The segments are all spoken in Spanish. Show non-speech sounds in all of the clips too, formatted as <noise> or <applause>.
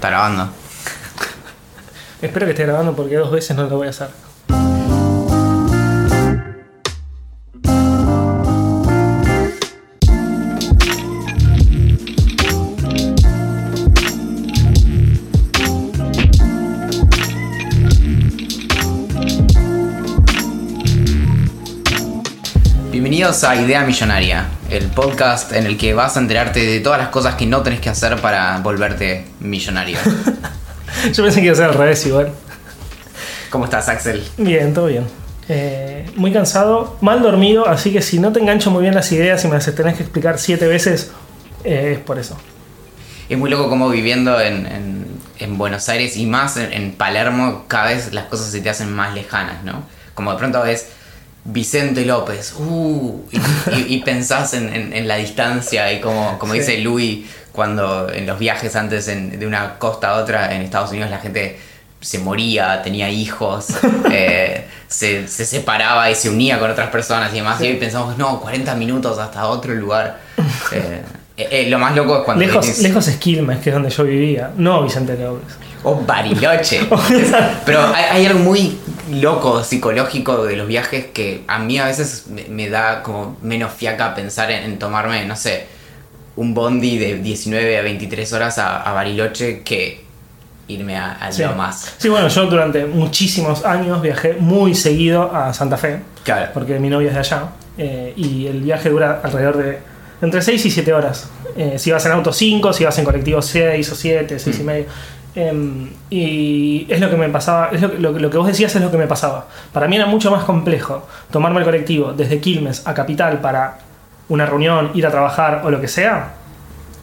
Está grabando. Espero que esté grabando porque dos veces no lo voy a hacer. Bienvenidos a Idea Millonaria, el podcast en el que vas a enterarte de todas las cosas que no tenés que hacer para volverte millonario. <laughs> Yo pensé que iba a ser al revés igual. ¿Cómo estás, Axel? Bien, todo bien. Eh, muy cansado, mal dormido, así que si no te engancho muy bien las ideas y me las tenés que explicar siete veces, eh, es por eso. Es muy loco como viviendo en, en- en Buenos Aires y más en, en Palermo, cada vez las cosas se te hacen más lejanas, ¿no? Como de pronto ves Vicente López, uh, y, y- y pensás en, en- en la distancia y como, como Sí. dice Louis, cuando en los viajes antes en- de una costa a otra en Estados Unidos la gente se moría, tenía hijos, <laughs> eh, se, se separaba y se unía con otras personas y demás. Sí. Y hoy pensamos, no, 40 minutos hasta otro lugar. Eh, eh, lo más loco es cuando Lejos, venís- lejos es Quilmes, que es donde yo vivía, no Vicente López. O Bariloche. <laughs> Pero hay, hay algo muy loco, psicológico de los viajes que a mí a veces me, me da como menos fiaca pensar en, en tomarme, no sé, un bondi de 19 a 23 horas a, a Bariloche que irme a, a Sí. más. Sí, bueno, yo durante muchísimos años viajé muy seguido a Santa Fe, Claro. porque mi novia es de allá, eh, y el viaje dura alrededor de entre 6 y 7 horas. Eh, si vas en auto 5, si vas en colectivo 6 o 7, 6 y Mm. medio. Em, y es lo que me pasaba, es lo, que- lo, que- vos decías es lo que me pasaba. Para mí era mucho más complejo tomarme el colectivo desde Quilmes a Capital para una reunión, ir a trabajar o lo que sea,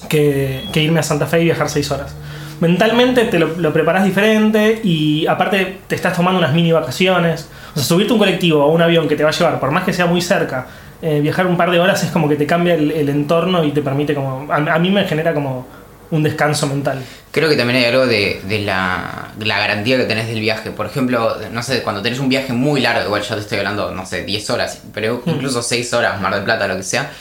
que, irme a Santa Fe y viajar 6 horas. Mentalmente te lo, preparás diferente y aparte te estás tomando unas mini vacaciones. O sea, subirte un colectivo o un avión que te va a llevar, por más que sea muy cerca, eh, viajar un par de horas es como que te cambia el, entorno y te permite como... A mí me genera como un descanso mental. Creo que también hay algo de, de la, la garantía que tenés del viaje. Por ejemplo, no sé, cuando tenés un viaje muy largo, igual ya te estoy hablando, no sé, 10 horas, pero incluso 6 horas, Mar del Plata, lo que sea,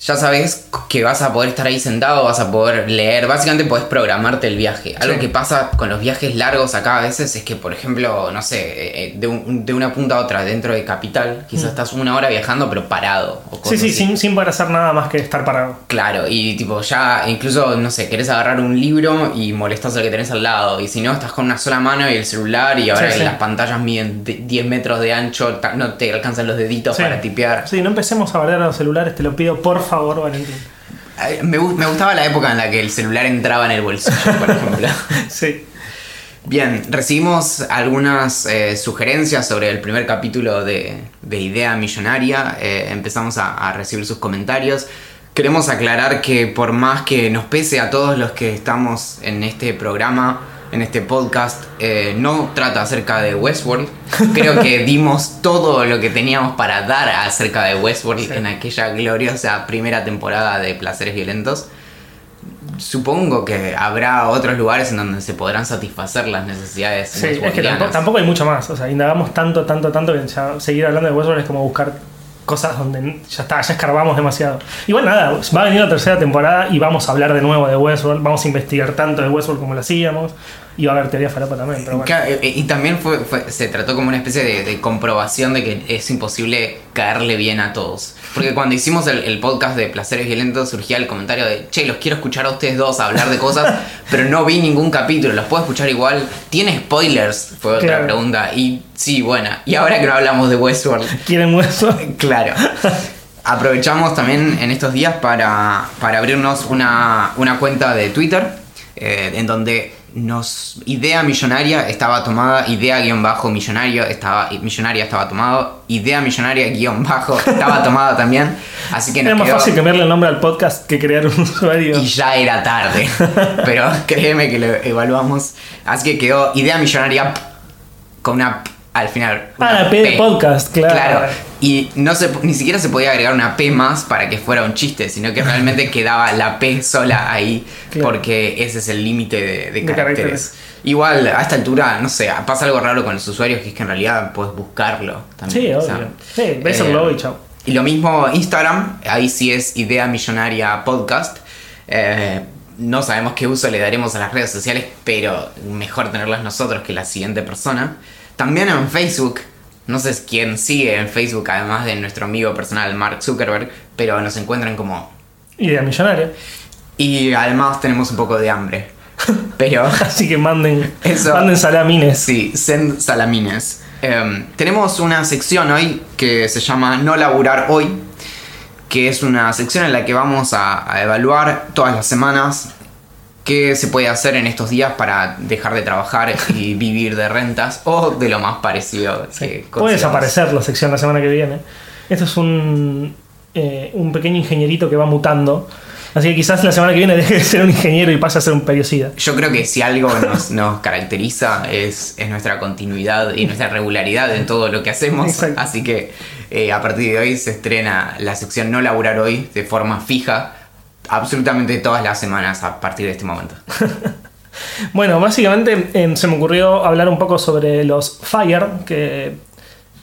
ya sabes que vas a poder estar ahí sentado, vas a poder leer, básicamente podés programarte el viaje. Algo Sí. que pasa con los viajes largos acá a veces es que, por ejemplo, no sé, eh, de, un- de una punta a otra dentro de Capital, quizás estás una hora viajando pero parado. O Sí, sí, sin, sin poder hacer nada más que estar parado. Claro, y tipo ya incluso, no sé, querés agarrar un libro y molestás al que tenés al lado. Y si no, estás con una sola mano y el celular y ahora Sí, las pantallas miden de- 10 metros de ancho, no te alcanzan los deditos para tipear. Sí, no empecemos a bardear a los celulares, te lo pido por favor, Valentín. Me, gu- me gustaba la época en la que el celular entraba en el bolsillo, por ejemplo. <laughs> Sí. Bien, recibimos algunas eh, sugerencias sobre el primer capítulo de, de Idea Millonaria. Eh, empezamos a, a recibir sus comentarios. Queremos aclarar que por más que nos pese a todos los que estamos en este programa, en este podcast, eh, no trata acerca de Westworld. Creo que <laughs> dimos todo lo que teníamos para dar acerca de Westworld Sí. en aquella gloriosa primera temporada de Placeres Violentos. Supongo que habrá otros lugares en donde se podrán satisfacer las necesidades Sí, es que tampoco, tampoco hay mucho más. O sea, indagamos tanto, tanto, tanto que ya seguir hablando de Westworld es como buscar cosas donde ya está, ya escarbamos demasiado. Igual nada, va a venir la tercera temporada y vamos a hablar de nuevo de Westworld. Vamos a investigar tanto de Westworld como lo hacíamos. Y va a haber teoría falopa también, pero bueno. Claro, y también fue, fue- se trató como una especie de, de comprobación de que es imposible caerle bien a todos. Porque cuando hicimos el, el podcast de Placeres Violentos surgía el comentario de, che, los quiero escuchar a ustedes dos hablar de cosas, <laughs> pero no vi ningún capítulo, los puedo escuchar igual. ¿Tiene spoilers? Fue otra Claro. pregunta. Y sí, bueno, y ahora que no hablamos de Westworld, ¿Quieren Westworld? <laughs> Claro. <laughs> Aprovechamos también en estos días para, para abrirnos una, una cuenta de Twitter eh, en donde nos idea millonaria estaba tomada, idea guion bajo millonario estaba millonaria estaba tomado, idea millonaria guion bajo estaba <laughs> tomada también, así que Era más quedó- fácil cambiarle el nombre al podcast que crear un usuario. y ya era tarde. <laughs> Pero créeme que lo evaluamos. Así que quedó idea millonaria con una al final. Ah, una la P de podcast, claro. Y no se, ni siquiera se podía agregar una P más para que fuera un chiste, sino que realmente <laughs> quedaba la P sola ahí, Claro. porque ese es el límite de, de De caracteres. caracteres. Igual, a esta altura, no sé, pasa algo raro con los usuarios, que es que en realidad puedes buscarlo también. Sí, o obvio. sea, sí, ves el eh, logo y chao. y lo mismo Instagram, ahí sí es Idea Millonaria Podcast. Eh, no sabemos qué uso le daremos a las redes sociales, pero mejor tenerlas nosotros que la siguiente persona. También en Facebook, no sé quién sigue en Facebook, además de nuestro amigo personal Mark Zuckerberg, pero nos encuentran como... Idea millonaria. Y además tenemos un poco de hambre. <laughs> Pero... <laughs> Así que manden, Eso- manden salamines. Sí, send salamines. Em, tenemos una sección hoy que se llama No laburar hoy, que es una sección en la que vamos a, a evaluar todas las semanas qué se puede hacer en estos días para dejar de trabajar y <laughs> vivir de rentas o de lo más parecido que Puede desaparecer la sección la semana que viene. Esto es un, eh, un pequeño ingenierito que va mutando. Así que quizás la semana que viene <laughs> deje de ser un ingeniero y pase a ser un periodista. Yo creo que si algo nos, nos caracteriza es, es nuestra continuidad y nuestra regularidad en todo lo que hacemos. Exacto. Así que eh, a partir de hoy se estrena la sección No Laburar Hoy de forma fija, absolutamente todas las semanas a partir de este momento. <laughs> Bueno, básicamente eh, se me ocurrió hablar un poco sobre los Fire, que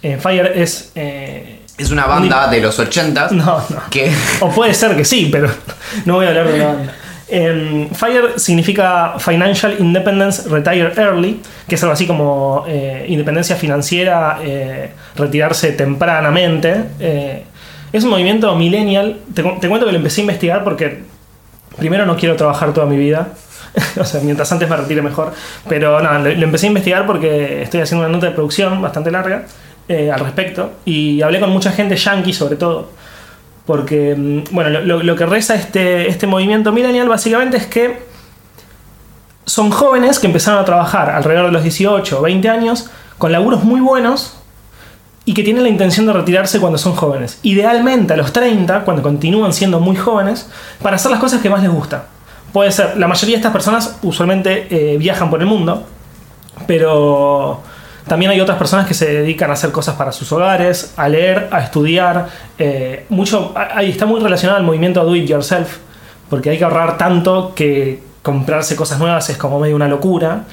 eh, Fire es... eh, Es una banda de los 80 <laughs> no, no. que <laughs> O puede ser que sí, pero no voy a hablar de la banda. Em, FIRE significa Financial Independence Retire Early, que es algo así como eh, independencia financiera, eh, retirarse tempranamente. Eh, es un movimiento millennial. Te, cu- te cuento que lo empecé a investigar porque primero no quiero trabajar toda mi vida. <laughs> o sea, mientras antes me retire mejor. Pero nada, lo, empecé a investigar porque estoy haciendo una nota de producción bastante larga eh, al respecto. Y hablé con mucha gente yankee sobre todo. Porque, mm, bueno, lo que reza este, este movimiento millennial básicamente es que son jóvenes que empezaron a trabajar alrededor de los 18 o 20 años con laburos muy buenos y que tienen la intención de retirarse cuando son jóvenes. Idealmente a los 30, cuando continúan siendo muy jóvenes, para hacer las cosas que más les gusta. Puede ser, la mayoría de estas personas usualmente eh, viajan por el mundo, pero también hay otras personas que se dedican a hacer cosas para sus hogares, a leer, a estudiar. eh, mucho, ahí está muy relacionado al movimiento do it yourself, porque hay que ahorrar tanto que comprarse cosas nuevas es como medio una locura.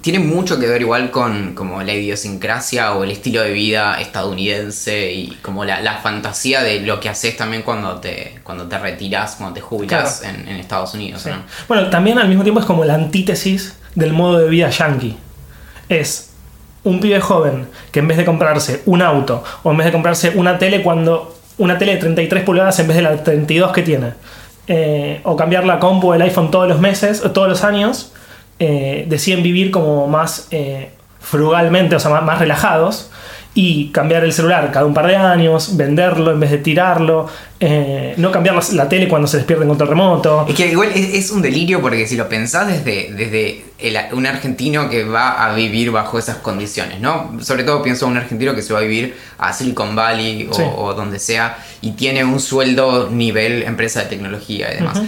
Tiene mucho que ver igual con como la idiosincrasia o el estilo de vida estadounidense y como la, la fantasía de lo que haces también cuando te, cuando te retiras, cuando te jubilas en, en Estados Unidos. Sí. ¿no? Bueno, también al mismo tiempo es como la antítesis del modo de vida yankee. Es un pibe joven que en vez de comprarse un auto o en vez de comprarse una tele cuando una tele de 33 pulgadas en vez de la 32 que tiene eh, o cambiar la compu o el iPhone todos los meses o todos los años eh, deciden vivir como más eh, frugalmente, o sea, más, más relajados y cambiar el celular cada un par de años, venderlo en vez de tirarlo, eh, no cambiar la, la tele cuando se despierten contra el remoto. Es que igual es, es un delirio porque si lo pensás desde, desde el- un argentino que va a vivir bajo esas condiciones, ¿no? Sobre todo pienso en un argentino que se va a vivir a Silicon Valley o, Sí. o donde sea y tiene un sueldo nivel empresa de tecnología y demás.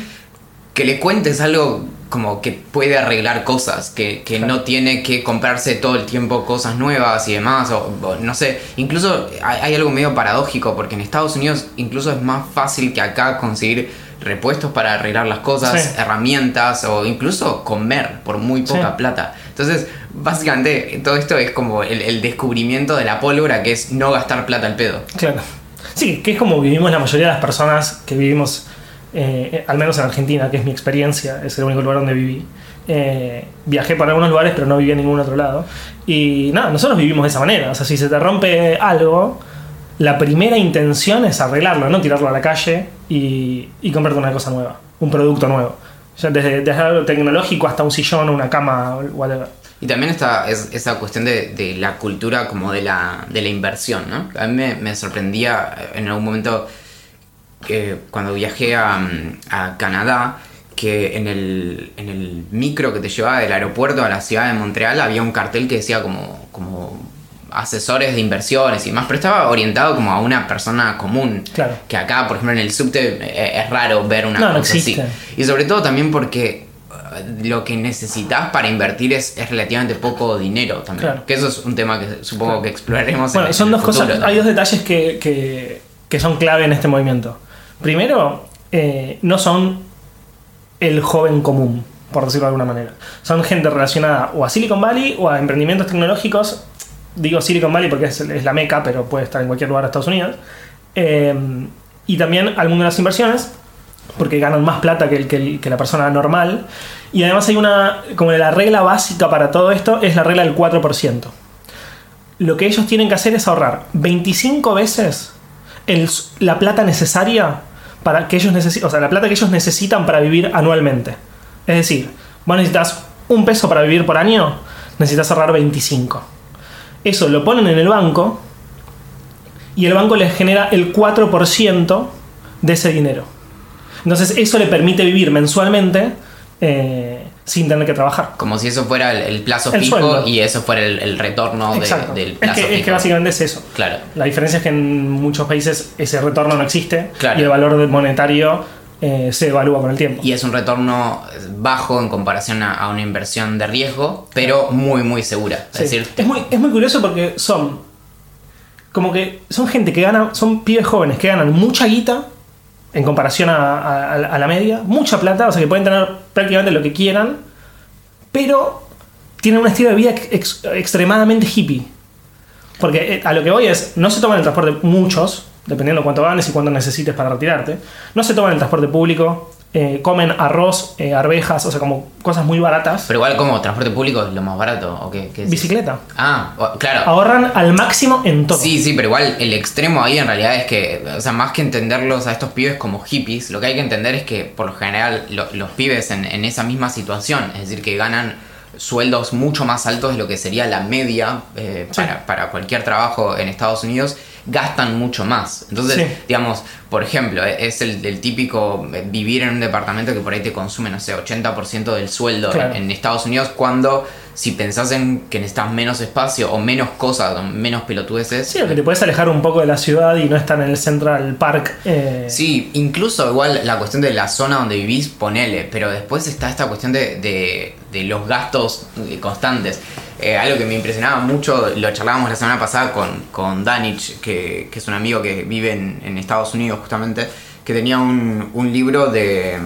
Que le cuentes algo como que puede arreglar cosas, que, que Claro. no tiene que comprarse todo el tiempo cosas nuevas y demás, o, o no sé, incluso hay, hay algo medio paradójico, porque en Estados Unidos incluso es más fácil que acá conseguir repuestos para arreglar las cosas, Sí. herramientas o incluso comer por muy poca Sí. plata. Entonces, básicamente todo esto es como el, el descubrimiento de la pólvora, que es no gastar plata al pedo. Claro. Sí, que es como vivimos la mayoría de las personas que vivimos, eh, al menos en Argentina, que es mi experiencia, es el único lugar donde viví. Eh, viajé por algunos lugares, pero no viví en ningún otro lado. Y nada, nosotros vivimos de esa manera. O sea, si se te rompe algo, la primera intención es arreglarlo, no tirarlo a la calle y, y comprarte una cosa nueva, un producto nuevo. O sea, desde, desde algo tecnológico hasta un sillón, una cama, whatever. Y también está es- esa cuestión de, de la cultura como de la, de la inversión, ¿no? A mí me, me sorprendía eh, en algún momento que cuando viajé a, a Canadá, que en el, en el micro que te llevaba del aeropuerto a la ciudad de Montreal había un cartel que decía como, como asesores de inversiones y demás, pero estaba orientado como a una persona común. Claro. Que acá, por ejemplo, en el subte eh, es raro ver una No, no cosa así. Y sobre todo también porque eh, lo que necesitas para invertir es, es relativamente poco dinero también. Claro. Que eso es un tema que supongo Claro. que exploraremos. Bueno, en- son en el dos cosas. Hay dos detalles que, que- que son clave en este movimiento. Primero, eh, no son el joven común, por decirlo de alguna manera. Son gente relacionada o a Silicon Valley o a emprendimientos tecnológicos. Digo Silicon Valley porque es, la meca, pero puede estar en cualquier lugar de Estados Unidos. Eh, y también al mundo de las inversiones. porque ganan más plata que, la persona normal. Y además hay una, como la regla básica para todo esto, es la regla del 4%. Lo que ellos tienen que hacer es ahorrar 25 veces la plata necesaria para que ellos necesitan, o sea, la plata que ellos necesitan para vivir anualmente. Es decir, vos necesitas un peso para vivir por año, necesitas ahorrar 25. Eso lo ponen en el banco y el banco les genera el 4% de ese dinero. Entonces eso le permite vivir mensualmente eh, sin tener que trabajar. Como si eso fuera el, el plazo El fijo sueldo. y eso fuera el, el retorno de- del Es plazo que, fijo. es que básicamente es eso. Claro. La diferencia es que en muchos países ese retorno no existe Claro. y el valor monetario eh, se evalúa con el tiempo. Y es un retorno bajo en comparación a, a una inversión de riesgo, pero muy, muy segura. Es Sí. decir, es, muy, es muy curioso porque son como que son gente que gana, son pibes jóvenes que ganan mucha guita en comparación a, la media, mucha plata, o sea que pueden tener prácticamente lo que quieran, pero tienen un estilo de vida ex- extremadamente hippie. Porque eh, a lo que voy es, no se toman el transporte muchos, dependiendo cuánto ganes y cuánto necesites para retirarte, no se toman el transporte público, eh, comen arroz, eh, arvejas, o sea, como cosas muy baratas. pero igual como transporte público es lo más barato, ¿o qué? qué? Bicicleta. Ah, o- claro. Ahorran al máximo en todo. Sí, sí, pero igual el extremo ahí en realidad es que, o sea, más que entenderlos a estos pibes como hippies, lo que hay que entender es que por lo general lo- los pibes en, en esa misma situación, es decir, que ganan sueldos mucho más altos de lo que sería la media eh, Sí. para, para cualquier trabajo en Estados Unidos, gastan mucho más. Entonces, Sí. digamos, por ejemplo, eh, es el, el típico eh, vivir en un departamento que por ahí te consume, no sé, 80% del sueldo en- Claro. en Estados Unidos cuando si pensás en que necesitas menos espacio o menos cosas, o menos pelotudeces, Sí, o que te puedes alejar un poco de la ciudad y no estar en el Central Park. eh, Sí, incluso igual la cuestión de la zona donde vivís, ponele, pero después está esta cuestión de, de- de los gastos constantes. Eh, algo que me impresionaba mucho, lo charlábamos la semana pasada con, con Danich, que, que es un amigo que vive en, en Estados Unidos justamente, que tenía un, un libro de,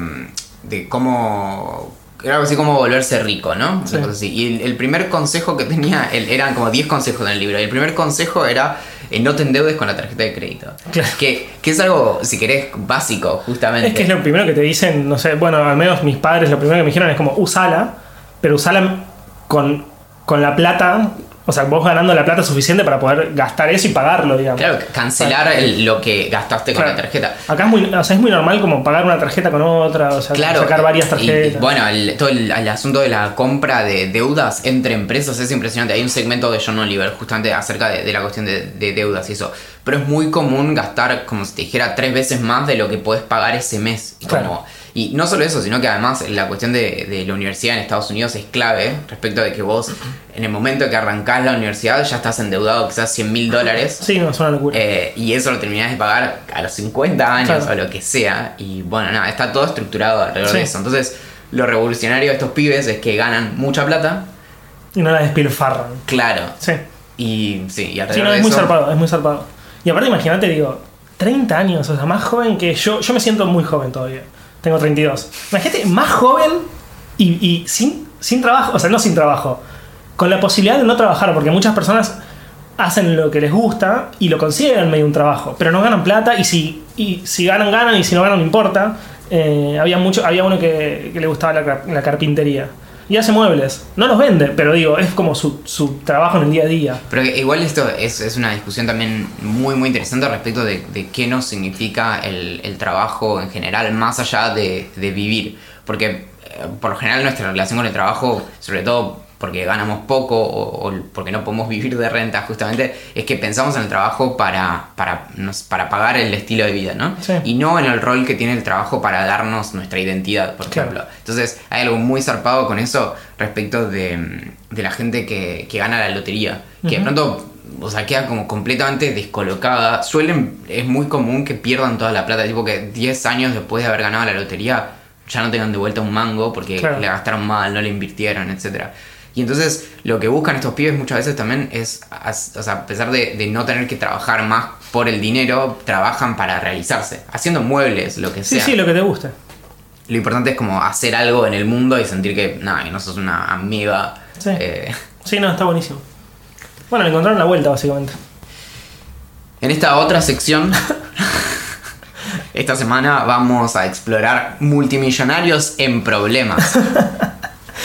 de cómo... Era algo así como volverse rico, ¿no? Sí. Así. Y el, el primer consejo que tenía, él, eran como 10 consejos en el libro. Y el primer consejo era eh, no te endeudes con la tarjeta de crédito. Claro. Que, que es algo, si querés, básico, justamente. Es que es lo primero que te dicen, no sé, bueno, al menos mis padres lo primero que me dijeron es como usala, pero usala con, con la plata, o sea, vos ganando la plata suficiente para poder gastar eso y pagarlo, digamos. Claro, cancelar el- lo que gastaste con la tarjeta. Acá es muy, o sea, es muy normal como pagar una tarjeta con otra, o sea, Claro, sacar varias y- tarjetas. y, bueno, el, todo el, el asunto de la compra de deudas entre empresas es impresionante. Hay un segmento de John Oliver justamente acerca de, de la cuestión de, de deudas y eso. Pero es muy común gastar, como si te dijera, tres veces más de lo que puedes pagar ese mes. Y, como- y no solo eso, sino que además la cuestión de, de la universidad en Estados Unidos es clave respecto de que vos, en el momento que arrancás la universidad, ya estás endeudado quizás 100 mil dólares. Sí, no, es una locura. Eh, y eso lo terminás de pagar a los 50 años Claro. o lo que sea. Y bueno, nada, está todo estructurado alrededor Sí. de eso. Entonces, lo revolucionario de estos pibes es que ganan mucha plata, y no la despilfarran. claro. Sí. Y sí, y Sí, alrededor de es muy eso. zarpado, es muy zarpado. Y aparte, imagínate, digo, 30 años, o sea, más joven que yo. Yo me siento muy joven todavía. Tengo 32. Imagínate, más joven y, sin, sin trabajo, o sea, no sin trabajo, con la posibilidad de no trabajar, porque muchas personas hacen lo que les gusta y lo consideran medio un trabajo, pero no ganan plata y si, y si ganan, ganan y si no ganan, no importa. Eh, había, mucho, había uno que, le gustaba la carpintería y hace muebles. No los vende, pero digo, es como su, su trabajo en el día a día. Pero igual esto es, es una discusión también muy muy interesante respecto de, de qué nos significa el, el trabajo en general, más allá de, de vivir. Porque eh, por lo general nuestra relación con el trabajo, sobre todo porque ganamos poco o, o porque no podemos vivir de renta justamente, es que pensamos en el trabajo para, para, para pagar el estilo de vida, ¿no? Sí. Y no en el rol que tiene el trabajo para darnos nuestra identidad, por Claro. ejemplo. Entonces, hay algo muy zarpado con eso respecto de, de la gente que, que gana la lotería. Que de pronto, o sea, queda como completamente descolocada. Suelen, es muy común que pierdan toda la plata. Tipo que 10 años después de haber ganado la lotería, ya no tengan de vuelta un mango porque Claro. le gastaron mal, no le invirtieron, etcétera. Y entonces lo que buscan estos pibes muchas veces también es, o sea, a pesar de, de no tener que trabajar más por el dinero, trabajan para realizarse, haciendo muebles, lo que Sí, sea. sí, lo que te guste. Lo importante es como hacer algo en el mundo y sentir que, nada, que no sos una amiga. Sí. Eh, Sí, no, está buenísimo. Bueno, le encontraron la vuelta, básicamente. en esta otra sección, <laughs> Esta semana vamos a explorar multimillonarios en problemas. <laughs>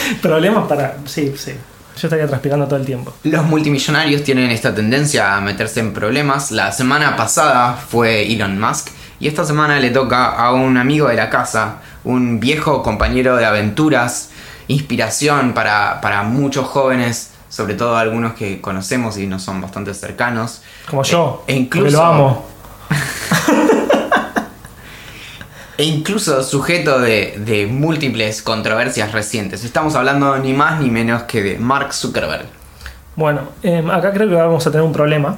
<laughs> Problemas para. Sí, sí. Yo estaría transpirando todo el tiempo. Los multimillonarios tienen esta tendencia a meterse en problemas. La semana pasada fue Elon Musk y esta semana le toca a un amigo de la casa, un viejo compañero de aventuras, inspiración para, para muchos jóvenes, sobre todo algunos que conocemos y nos son bastante cercanos. Como yo. E incluso, lo amo. E incluso sujeto de, de múltiples controversias recientes. Estamos hablando ni más ni menos que de Mark Zuckerberg. Bueno, eh, acá creo que vamos a tener un problema.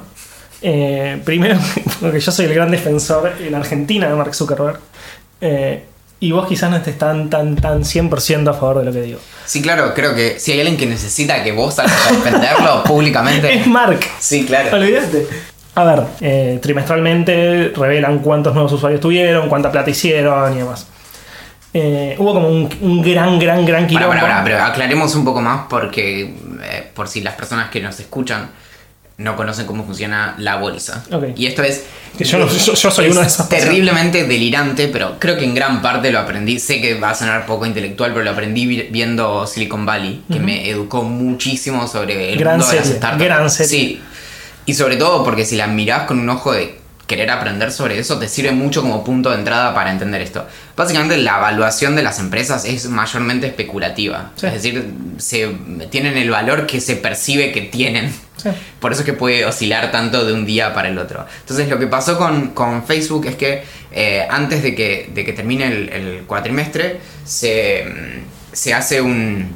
Eh, primero, <laughs> porque yo soy el gran defensor en Argentina de Mark Zuckerberg. Eh, y vos quizás no estés tan, tan, tan 100% a favor de lo que digo. Sí, claro, creo que si hay alguien que necesita que vos salgas a defenderlo <laughs> públicamente. Es Mark. Sí, claro. Olvídate. A ver, eh, trimestralmente revelan cuántos nuevos usuarios tuvieron, cuánta plata hicieron y demás. Eh, hubo como un, un gran, gran, gran quilombo. pará, pará, pero aclaremos un poco más porque eh, por si las personas que nos escuchan no conocen cómo funciona la bolsa. Ok. Y esto es... Que yo no- yo- yo soy es una de personas. Terriblemente delirante, pero creo que en gran parte lo aprendí. Sé que va a sonar poco intelectual, pero lo aprendí vi- viendo Silicon Valley, que me educó muchísimo sobre el Gran mundo de las serie, startups. gran serie. Sí. Y sobre todo porque si la mirás con un ojo de querer aprender sobre eso, te sirve mucho como punto de entrada para entender esto. Básicamente la evaluación de las empresas es mayormente especulativa. Sí. Es decir, se, tienen el valor que se percibe que tienen. Sí. Por eso es que puede oscilar tanto de un día para el otro. Entonces lo que pasó con, con Facebook es que eh, antes de que, de que termine el, el cuatrimestre se, mm, se hace un,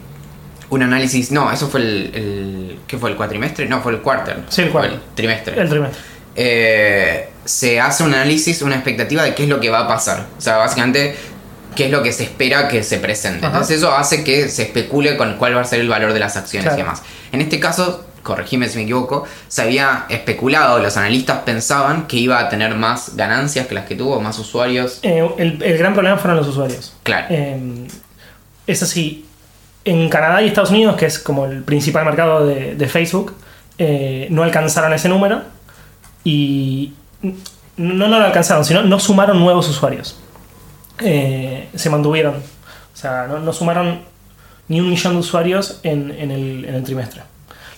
un análisis... No, eso fue el, el... ¿Qué fue el cuatrimestre? No, fue el quarter. Sí, el Fue quarter. trimestre. El trimestre. Eh, se hace un análisis, una expectativa de qué es lo que va a pasar. O sea, básicamente, qué es lo que se espera que se presente. Ajá. Entonces eso hace que se especule con cuál va a ser el valor de las acciones Claro. y demás. En este caso, corregime si me equivoco, se había especulado, los analistas pensaban que iba a tener más ganancias que las que tuvo, más usuarios. Eh, el, el gran problema fueron los usuarios. Claro. Eh, es así, en Canadá y Estados Unidos, que es como el principal mercado de, Facebook, eh, no alcanzaron ese número y no, no lo alcanzaron, sino no sumaron nuevos usuarios. Eh, se mantuvieron. O sea, no, no sumaron ni un millón de usuarios en, en el, en el trimestre.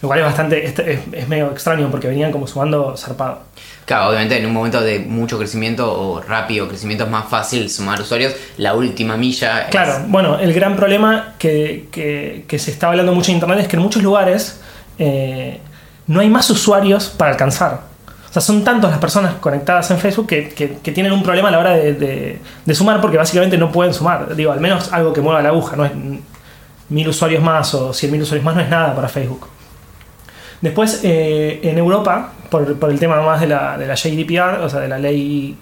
Lo cual es bastante, es, es- es medio extraño porque venían como sumando zarpado. Claro, obviamente en un momento de mucho crecimiento o rápido crecimiento es más fácil sumar usuarios. La última milla es- Claro, bueno, el gran problema que, que- que se está hablando mucho en internet es que en muchos lugares eh, no hay más usuarios para alcanzar. O sea, son tantas las personas conectadas en Facebook que, que- que tienen un problema a la hora de, de- de sumar porque básicamente no pueden sumar. Digo, al menos algo que mueva la aguja, no es mil usuarios más o cien mil usuarios más, no es nada para Facebook. Después, eh, en Europa, por, por el tema más de la, de la GDPR, o sea, de la ley.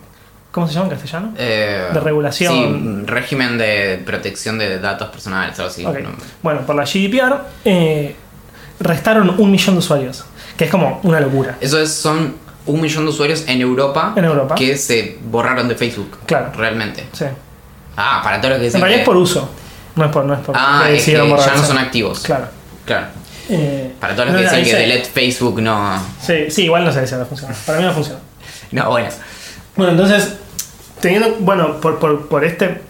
¿Cómo se llama en castellano? Eh, De regulación. Sí, régimen de protección de datos personales, algo así. No- Bueno, por la GDPR eh, restaron un millón de usuarios, que es como una locura. Eso es, son un millón de usuarios en Europa, En Europa. que se borraron de Facebook. Claro. Realmente. Sí. Ah, para todo lo que En dicen realidad que- es por uso, no es por, no es por Ah, es que ya no son activos. Claro. Claro. Eh, Para todos los no, que no, dicen que delete Facebook no. Sí, sí, igual no sé si va a funcionar. Para mí no funciona. <laughs> No, bueno. Bueno, entonces, teniendo, bueno, por, por, por este,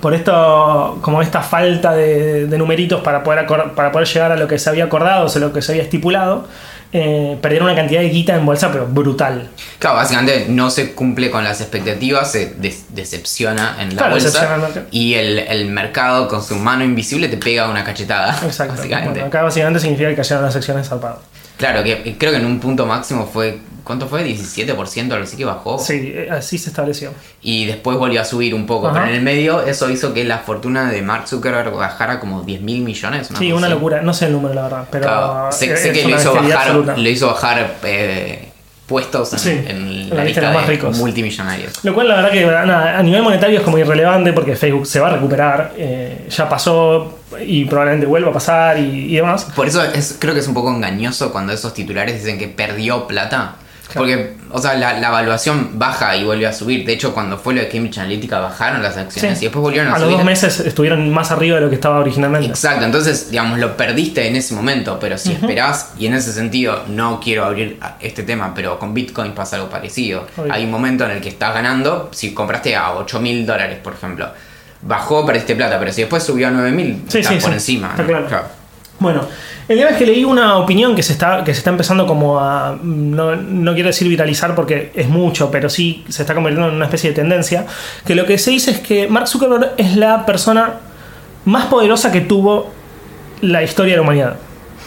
por esto, como esta falta de, de numeritos para poder, para poder llegar a lo que se había acordado, o sea, lo que se había estipulado, eh, perdieron una cantidad de guita en bolsa, pero brutal. Claro, básicamente no se cumple con las expectativas, se decepciona en la Claro, el bolsa. Y el, el mercado con su mano invisible te pega una cachetada. <laughs> Exacto. Básicamente. Bueno, acá básicamente significa que cayeron las acciones zarpado. Claro, que creo que en un punto máximo fue. ¿Cuánto fue? ¿17%? Algo así que bajó. Sí, eh, así se estableció. Y después volvió a subir un poco. Ajá. Pero en el medio eso hizo que la fortuna de Mark Zuckerberg bajara como 10 mil millones. Sí, una así. locura. No sé el número, la verdad. Pero Claro, sé, sé que lo hizo bajar, lo hizo bajar eh, puestos en, Sí, en la la, lista de los más ricos. multimillonarios. Lo cual, la verdad, que nada, a nivel monetario es como irrelevante porque Facebook se va a recuperar. eh, ya pasó y probablemente vuelva a pasar y, y demás. Por eso es, creo que es un poco engañoso cuando esos titulares dicen que perdió plata. Porque, o sea, la, la evaluación baja y vuelve a subir. De hecho, cuando fue lo de Cambridge Analytica, bajaron las acciones Sí. y después volvieron a, A los subir. dos meses estuvieron más arriba de lo que estaba originalmente. Exacto, entonces, digamos, lo perdiste en ese momento, pero si esperás, y en ese sentido, no quiero abrir este tema, pero con Bitcoin pasa algo parecido. Obvio. Hay un momento en el que estás ganando, si compraste a 8 mil dólares, por ejemplo, bajó, perdiste plata, pero si después subió a 9 mil, Sí, estás sí, por encima. está ¿no? claro. Bueno, el tema es que leí una opinión que se está, que se está empezando como a. No, no quiero decir viralizar porque es mucho, pero sí se está convirtiendo en una especie de tendencia. Que lo que se dice es que Mark Zuckerberg es la persona más poderosa que tuvo la historia de la humanidad.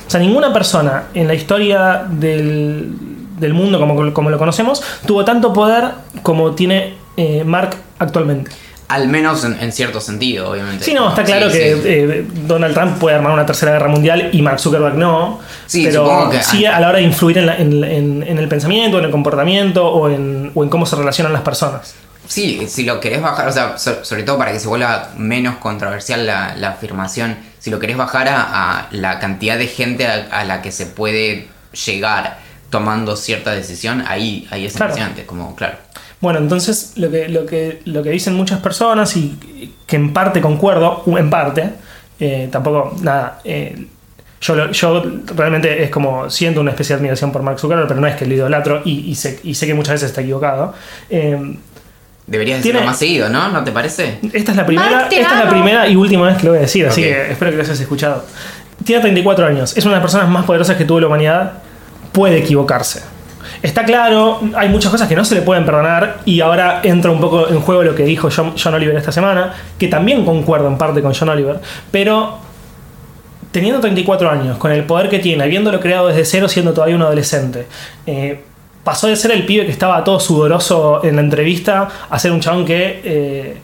O sea, ninguna persona en la historia del, del mundo como, como lo conocemos tuvo tanto poder como tiene eh, Mark actualmente. Al menos en, en cierto sentido, obviamente. Sí, no, está claro Sí, que sí. eh, Donald Trump puede armar una tercera guerra mundial y Mark Zuckerberg no. Sí, pero que- sí a la hora de influir en, la- en- el pensamiento, en el comportamiento o en, o en cómo se relacionan las personas. Sí, si lo querés bajar, o sea, so- sobre todo para que se vuelva menos controversial la, la afirmación, si lo querés bajar a, a la cantidad de gente a, a la que se puede llegar tomando cierta decisión, ahí, ahí es Claro. impresionante, como, claro. Bueno, entonces lo que, lo que, lo que dicen muchas personas y que en parte concuerdo, en parte, eh, tampoco, nada, eh, yo, lo- yo realmente es como siento una especial admiración por Mark Zuckerberg, pero no es que lo idolatro y, y sé, y sé que muchas veces está equivocado. Eh, Deberías decirlo más seguido, ¿no? ¿No te parece? Esta es la primera, esta es la primera y última vez que lo voy a decir, así que espero que lo hayas escuchado. Tiene 34 años, es una de las personas más poderosas que tuvo la humanidad, puede equivocarse. Está claro, hay muchas cosas que no se le pueden perdonar y ahora entra un poco en juego lo que dijo John, Oliver esta semana, que también concuerdo en parte con John Oliver, pero teniendo 34 años, con el poder que tiene, habiéndolo creado desde cero siendo todavía un adolescente, eh, pasó de ser el pibe que estaba todo sudoroso en la entrevista a ser un chabón que, eh,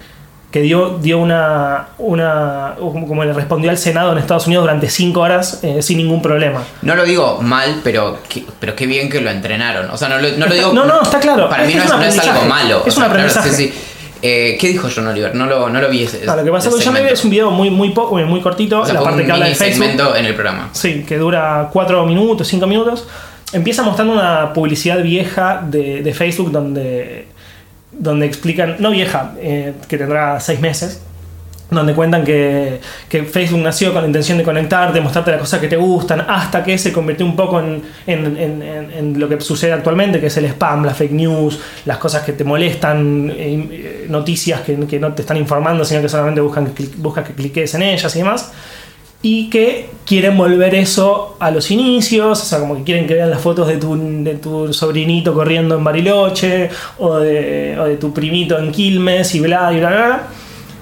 que dio, dio una, una. como le respondió al Senado en Estados Unidos durante 5 horas eh, sin ningún problema. No lo digo mal, pero, qué- pero qué bien que lo entrenaron. O sea, no lo, no lo digo. No, no, está claro. Para mí Es no que es, es no es algo malo. Es O sea, un claro, aprendizaje. sí, sí. Eh, ¿Qué dijo John Oliver? No lo, no lo vi. ese- lo que pasa John Oliver segmento. es un video muy, muy, poco, muy cortito, O sea, la parte que habla de Facebook. segmento en el programa. Sí, que dura 4 minutos, 5 minutos. Empieza mostrando una publicidad vieja de, de Facebook donde, donde explican, no vieja, eh, que tendrá 6 meses, donde cuentan que, que Facebook nació con la intención de conectarte, mostrarte las cosas que te gustan, hasta que se convirtió un poco en, en- lo que sucede actualmente, que es el spam, la fake news, las cosas que te molestan, eh, eh, noticias que, que no te están informando, sino que solamente buscan buscas que cliques en ellas y demás y que quieren volver eso a los inicios, o sea, como que quieren que vean las fotos de tu, sobrinito corriendo en Bariloche, o de, tu primito en Quilmes, y bla, y bla, bla.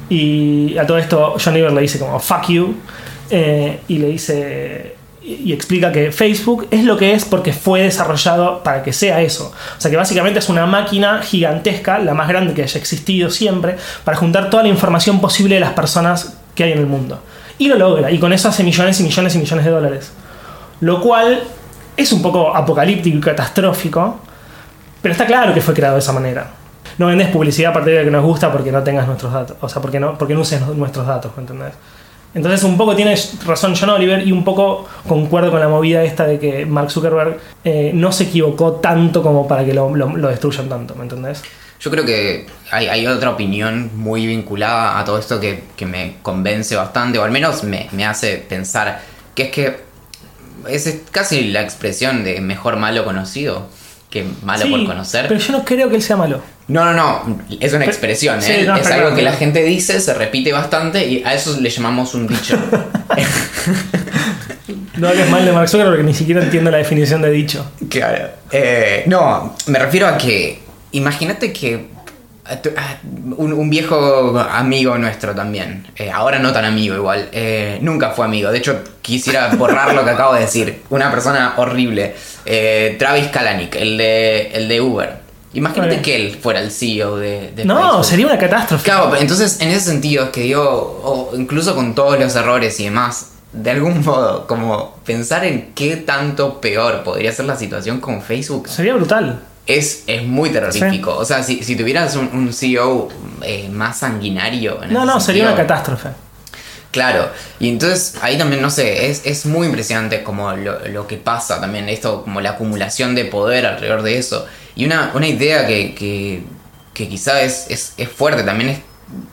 Y a todo esto John Oliver le dice como, fuck you, eh, y le dice, y explica que Facebook es lo que es porque fue desarrollado para que sea eso. O sea que básicamente es una máquina gigantesca, la más grande que haya existido siempre, para juntar toda la información posible de las personas que hay en el mundo. Y lo logra, y con eso hace millones y millones y millones de dólares. Lo cual es un poco apocalíptico y catastrófico, pero está claro que fue creado de esa manera. No vendes publicidad a partir de que nos gusta porque no tengas nuestros datos, o sea, porque no, porque no uses nuestros datos, ¿me entendés? Entonces un poco tiene razón John Oliver y un poco concuerdo con la movida esta de que Mark Zuckerberg eh, no se equivocó tanto como para que lo, lo- lo destruyan tanto, ¿me entendés? Yo creo que hay, hay otra opinión muy vinculada a todo esto que, que me convence bastante, o al menos me, me hace pensar, que es que es casi la expresión de mejor malo conocido que malo Sí, por conocer. Pero yo no creo que él sea malo. No, no, no, es una expresión, Sí, ¿eh? no, es algo que la gente dice, se repite bastante y a eso le llamamos un dicho. <laughs> No hables mal de Mark Zuckerberg porque ni siquiera entiendo la definición de dicho. Claro. Eh, no, me refiero a que. Imagínate que. a tu- a Un, un viejo amigo nuestro también, eh, ahora no tan amigo igual, eh, nunca fue amigo, de hecho quisiera <laughs> borrar lo que acabo de decir, una persona horrible, eh, Travis Kalanick, el de, el de Uber. Imagínate que él fuera el CEO de, de No, Facebook. sería una catástrofe. Claro, entonces en ese sentido es que digo, o incluso con todos los errores y demás, de algún modo, como pensar en qué tanto peor podría ser la situación con Facebook Sería brutal. Es, es muy terrorífico. O sea, si, si tuvieras un, un CEO eh, más sanguinario. en No, no, sería una catástrofe. Claro, y entonces ahí también, no sé, es, es muy impresionante como lo, lo que pasa también, esto, como la acumulación de poder alrededor de eso. Y una, una idea que, que, que quizá es, es, es fuerte también es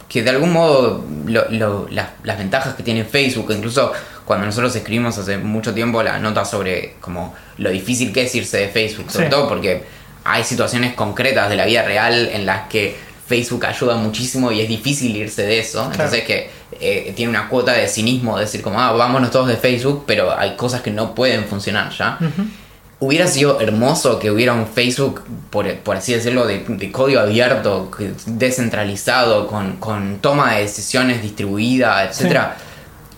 que de algún modo lo- lo- las, las ventajas que tiene Facebook, incluso cuando nosotros escribimos hace mucho tiempo la nota sobre como lo difícil que es irse de Facebook, sobre Sí. todo porque hay situaciones concretas de la vida real en las que Facebook ayuda muchísimo y es difícil irse de eso, entonces que eh, tiene una cuota de cinismo, de decir como, ah, vámonos todos de Facebook, pero hay cosas que no pueden funcionar ya. Hubiera sido hermoso que hubiera un Facebook, por, por así decirlo, de, de código abierto, descentralizado, con, con toma de decisiones distribuida, etcétera.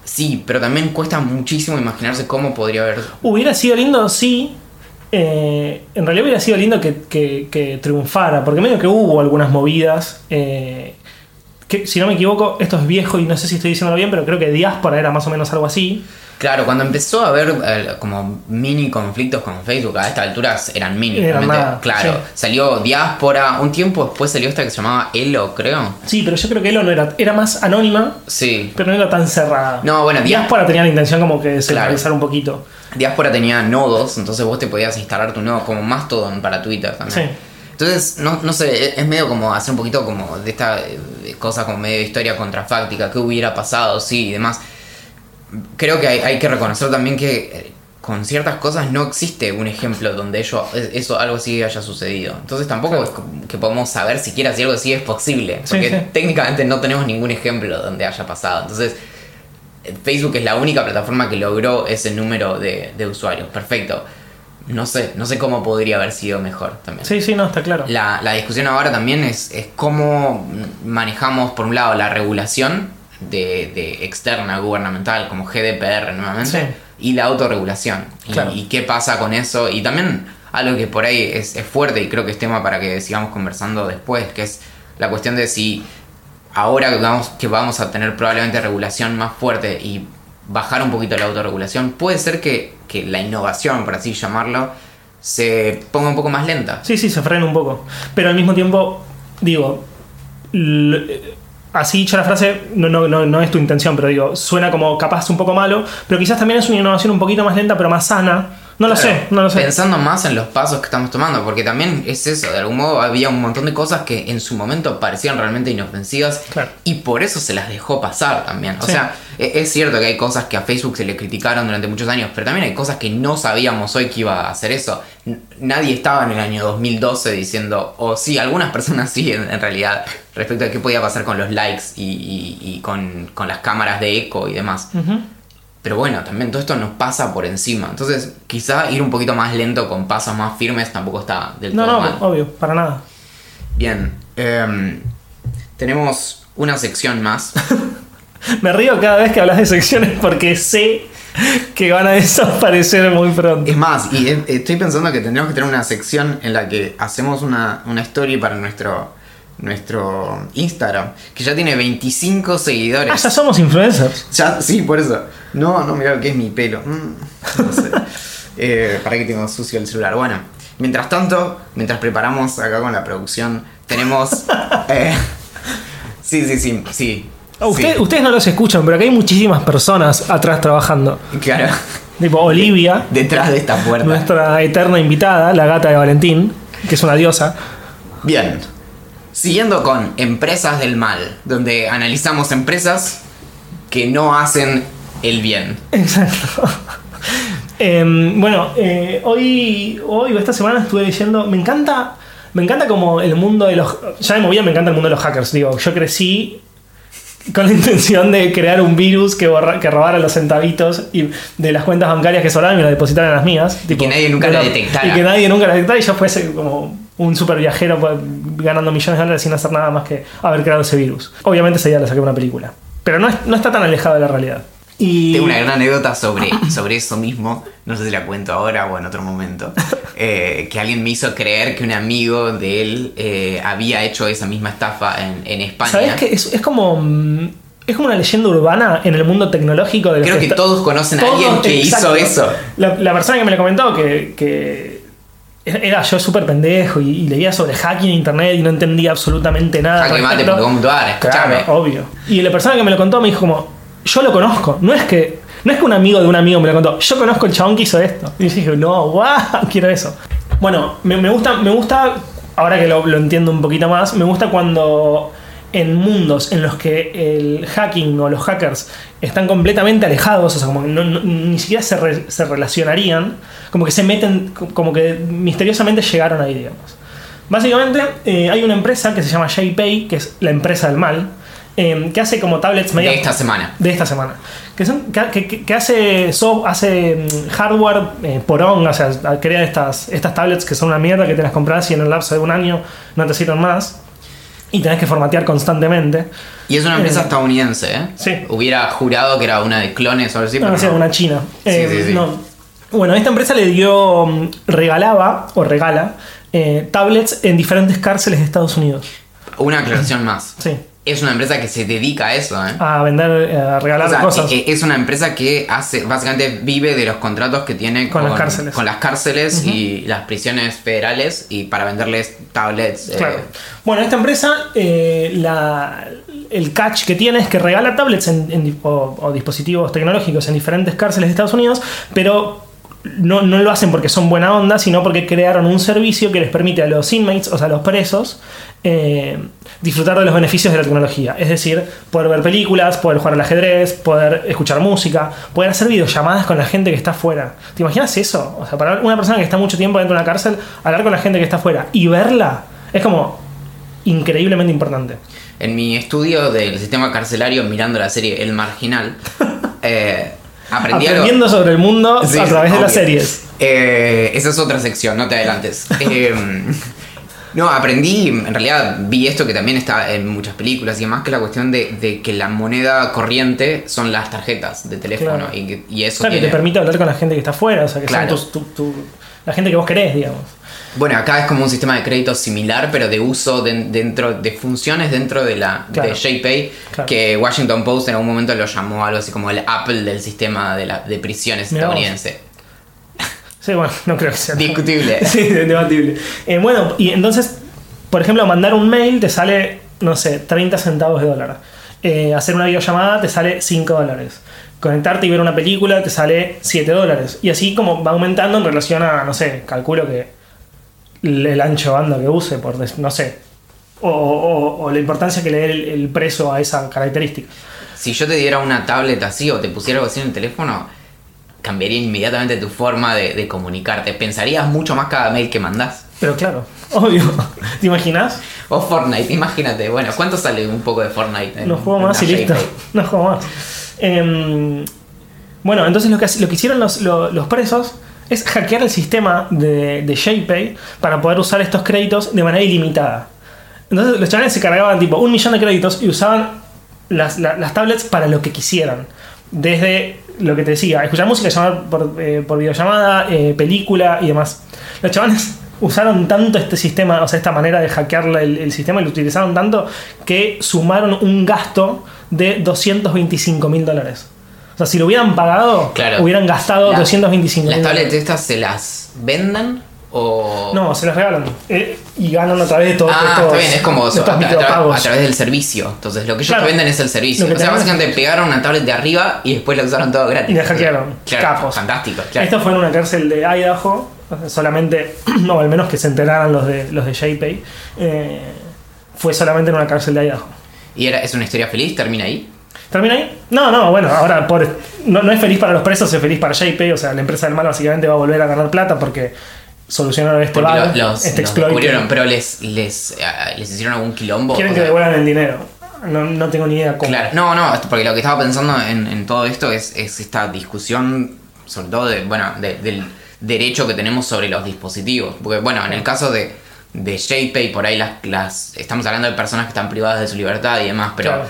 Sí. pero también cuesta muchísimo imaginarse cómo podría haber. Hubiera sido lindo, sí. Eh, en realidad hubiera sido lindo que, que- que triunfara, porque medio que hubo algunas movidas. eh, que, si no me equivoco, esto es viejo y no sé si estoy diciéndolo bien, pero creo que Diáspora era más o menos algo así. Claro, cuando empezó a haber eh, como mini conflictos con Facebook, a estas alturas eran mini. Nada, claro, sí. salió Diáspora, un tiempo después salió esta que se llamaba Elo, creo. Sí, pero yo creo que Elo no era, era más anónima, Sí. pero no era tan cerrada. No, bueno, Diá- Diáspora tenía la intención como que de centralizar Claro. un poquito. Diáspora tenía nodos, entonces vos te podías instalar tu nodo como Mastodon para Twitter también. Sí. Entonces, no, no sé, es- es medio como hacer un poquito como de esta eh, cosa como medio historia contrafáctica, qué hubiera pasado, sí, y demás. Creo que hay, hay que reconocer también que eh, con ciertas cosas no existe un ejemplo donde ello, eh, eso algo así haya sucedido. Entonces tampoco Claro. es que podemos saber siquiera si algo así es posible, porque sí. técnicamente no tenemos ningún ejemplo donde haya pasado. Entonces, Facebook es la única plataforma que logró ese número de, de usuarios. Perfecto. No sé, no sé cómo podría haber sido mejor también. Sí, sí, no, está claro. La, la discusión ahora también es, es cómo manejamos, por un lado, la regulación de, de externa gubernamental, como GDPR nuevamente, Sí. y la autorregulación. Y, Claro. y qué pasa con eso. Y también algo que por ahí es, es fuerte y creo que es tema para que sigamos conversando después, que es la cuestión de si ahora que vamos, que vamos a tener probablemente regulación más fuerte y bajar un poquito la autorregulación, puede ser que, que la innovación, por así llamarlo, se ponga un poco más lenta. Sí, sí, se frena un poco. Pero al mismo tiempo, digo, así dicha la frase, no, no, no, no es tu intención, pero digo, suena como capaz un poco malo, pero quizás también es una innovación un poquito más lenta, pero más sana. No lo Claro, sé, no lo sé. Pensando más en los pasos que estamos tomando, porque también es eso, de algún modo había un montón de cosas que en su momento parecían realmente inofensivas Claro. y por eso se las dejó pasar también. O Sí. sea, e- es cierto que hay cosas que a Facebook se le criticaron durante muchos años, pero también hay cosas que no sabíamos hoy que iba a hacer eso. Nadie estaba en el año 2012 diciendo, o sí, algunas personas sí en, en realidad, respecto a qué podía pasar con los likes y, y- y con, con las cámaras de eco y demás. Pero bueno, también todo esto nos pasa por encima. Entonces, quizá ir un poquito más lento con pasos más firmes tampoco está del No, todo no, mal. obvio, para nada. Bien. em, tenemos una sección más. <laughs> Me río cada vez que hablas de secciones porque sé que van a desaparecer muy pronto. es más, y e- estoy pensando que tendríamos que tener una sección en la que hacemos una, una story para nuestro, nuestro Instagram, que ya tiene 25 seguidores. Ah, ya somos influencers. Ya, sí, por eso. No, no, mira lo que es mi pelo. Mm, no sé. <laughs> Eh, para que tengo sucio el celular. Bueno, mientras tanto, mientras preparamos acá con la producción, tenemos. <laughs> eh, sí, sí, sí, sí. Ah, usted- sí, Ustedes no los escuchan, pero acá hay muchísimas personas atrás trabajando. Claro, Tipo Olivia, <laughs> detrás de esta puerta. nuestra eterna invitada, la gata de Valentín, que es una diosa. Bien. Siguiendo con Empresas del Mal, donde analizamos empresas que no hacen el bien. Exacto. Em, bueno, eh, hoy, hoy o esta semana estuve leyendo. Me encanta. Me encanta como el mundo de los. Ya de movida me encanta el mundo de los hackers. Digo, yo crecí con la <laughs> intención de crear un virus que, borra- que robara los centavitos y de las cuentas bancarias que sobraban y me lo depositaran en las mías. Tipo, que nadie nunca la- detectara. Y que nadie nunca lo detectara y yo fuese como un super viajero pues, ganando millones de dólares sin hacer nada más que haber creado ese virus. Obviamente ese día le saqué una película. Pero no, es- no está tan alejado de la realidad. Y... Tengo una gran anécdota sobre, sobre eso mismo, no sé si la cuento ahora o en otro momento, eh, que alguien me hizo creer que un amigo de él eh, había hecho esa misma estafa en, en España. ¿Sabes qué? Es, es como. mm, Es como una leyenda urbana en el mundo tecnológico. Creo que está- todos conocen a Todos, alguien que exacto. hizo eso. La, la persona que me lo comentó que, que era yo súper pendejo y, y leía sobre hacking en internet y no entendía absolutamente nada. Hackemate.com.ar, escúchame. Claro, obvio. Y la persona que me lo contó me dijo como, yo lo conozco. No es que no es que un amigo de un amigo me lo contó. Yo conozco el chabón que hizo esto. Y dije, no, guau, <laughs> quiero eso. Bueno, me, me gusta, me gusta, ahora que lo, lo entiendo un poquito más, me gusta cuando en mundos en los que el hacking o los hackers están completamente alejados, o sea, como que no- ni siquiera se, se relacionarían, como que se meten, como que misteriosamente llegaron ahí, digamos. Básicamente, eh, hay una empresa que se llama JPay, que es la empresa del mal, eh, que hace como tablets medio De esta semana. de esta semana. Que, son, que, que- que hace, soft, hace mm, hardware eh, porón, o sea, crea estas, estas tablets que son una mierda que te las compras y en el lapso de un año no te sirven más. Y tenés que formatear constantemente. Y es una empresa Eh, estadounidense, ¿eh? sí. Hubiera jurado que era una de clones o algo así, No, pero o sea, no. una china. Eh, Sí, sí, sí. no. Bueno, esta empresa le dio, mm, regalaba o regala eh, tablets en diferentes cárceles de Estados Unidos. Una aclaración más. Sí. Es una empresa que se dedica a eso, ¿eh? A vender, eh, a regalar O sea, cosas. e- es una empresa que hace, básicamente vive de los contratos que tiene Con las cárceles. con las cárceles y las prisiones federales y para venderles tablets. eh, Claro. Bueno, esta empresa, eh, la- el catch que tiene es que regala tablets en- en di- o, o dispositivos tecnológicos en diferentes cárceles de Estados Unidos, pero no, no lo hacen porque son buena onda, sino porque crearon un servicio que les permite a los inmates, o sea, a los presos, eh, disfrutar de los beneficios de la tecnología. Es decir, poder ver películas, poder jugar al ajedrez, poder escuchar música, poder hacer videollamadas con la gente que está afuera. ¿Te imaginas eso? O sea, para una persona que está mucho tiempo dentro de una cárcel, hablar con la gente que está afuera y verla es como increíblemente importante. En mi estudio del sistema carcelario, mirando la serie El Marginal, <laughs> eh, aprendí algo- Aprendiendo sobre el mundo Sí, a través de las series. Eh, esa es otra sección, no te adelantes. <laughs> Eh, no, aprendí, en realidad vi esto que también está en muchas películas y demás, que la cuestión de, de que la moneda corriente son las tarjetas de teléfono Claro. y, que- y eso Claro, que te permite hablar con la gente que está afuera, o sea, que Claro. son tus- tu- tu- la gente que vos querés, digamos. Bueno, acá es como un sistema de crédito similar, pero de uso de- dentro de funciones dentro de la Claro. de JPay, Claro. que Washington Post en algún momento lo llamó algo así como el Apple del sistema de, la, de prisiones Mirá vos. estadounidense. Sí, bueno, no creo que sea. Discutible. <laughs> sí, debatible. Eh, bueno, y entonces, por ejemplo, mandar un mail te sale, no sé, 30 centavos de dólar. Eh, hacer una videollamada te sale 5 dólares. Conectarte y ver una película te sale 7 dólares. Y así como va aumentando en relación a, no sé, calculo que el, ancho de banda que use, por no sé. O, o- o la importancia que le dé el, el preso a esa característica. Si yo te diera una tablet así o te pusiera algo así en el teléfono, cambiaría inmediatamente tu forma de, de comunicarte. Pensarías mucho más cada mail que mandás. Pero claro, <laughs> obvio. ¿Te imaginas? O Fortnite, imagínate. Bueno, ¿cuánto sale un poco de Fortnite? en- No juego más y listo. <laughs> No juego más. Em, bueno, entonces lo que, lo que hicieron los, lo- los presos es hackear el sistema de, de JPay para poder usar estos créditos de manera ilimitada. Entonces los chavales se cargaban tipo un millón de créditos y usaban las, la- las tablets para lo que quisieran. Desde lo que te decía, escuchar música, llamar por, eh, por videollamada, eh, película y demás. Los chavales <laughs> usaron tanto este sistema, o sea, esta manera de hackear el, el sistema y lo utilizaron tanto que sumaron un gasto de 225 mil dólares. Sea, si lo hubieran pagado, Claro. hubieran gastado La- 225 ¿Las tablets estas se las venden o...? No, se las regalan. Eh, y ganan a través de todo Ah, estos, está bien, es como eso, a, tra- través del servicio. Entonces, lo que ellos Claro. te venden es el servicio. O sea, básicamente pegaron una tablet de arriba y después la usaron todo gratis. Y la hackearon. Claro, Capos. fantástico. Claro. Esto fue en una cárcel de Idaho, solamente, <clears throat> no, al menos que se enteraran los de, los de JPay. eh, fue solamente en una cárcel de Idaho. ¿Y era, es una historia feliz? ¿Termina ahí? ¿Termina ahí? No, no, bueno, ahora por, no, no es feliz para los presos, es feliz para JPay. O sea, la empresa del mal básicamente va a volver a ganar plata porque solucionaron este Porque los, este los exploit. descubrieron, pero les, les, eh, les hicieron algún quilombo. Quieren O que sea, devuelvan el dinero. No, no tengo ni idea cómo. Claro, no, no, porque lo que estaba pensando en, en todo esto es, es esta discusión, sobre todo de, bueno, de- del derecho que tenemos sobre los dispositivos. Porque, bueno, en el caso de, de JPay, por ahí las, las. Estamos hablando de personas que están privadas de su libertad y demás, pero Claro.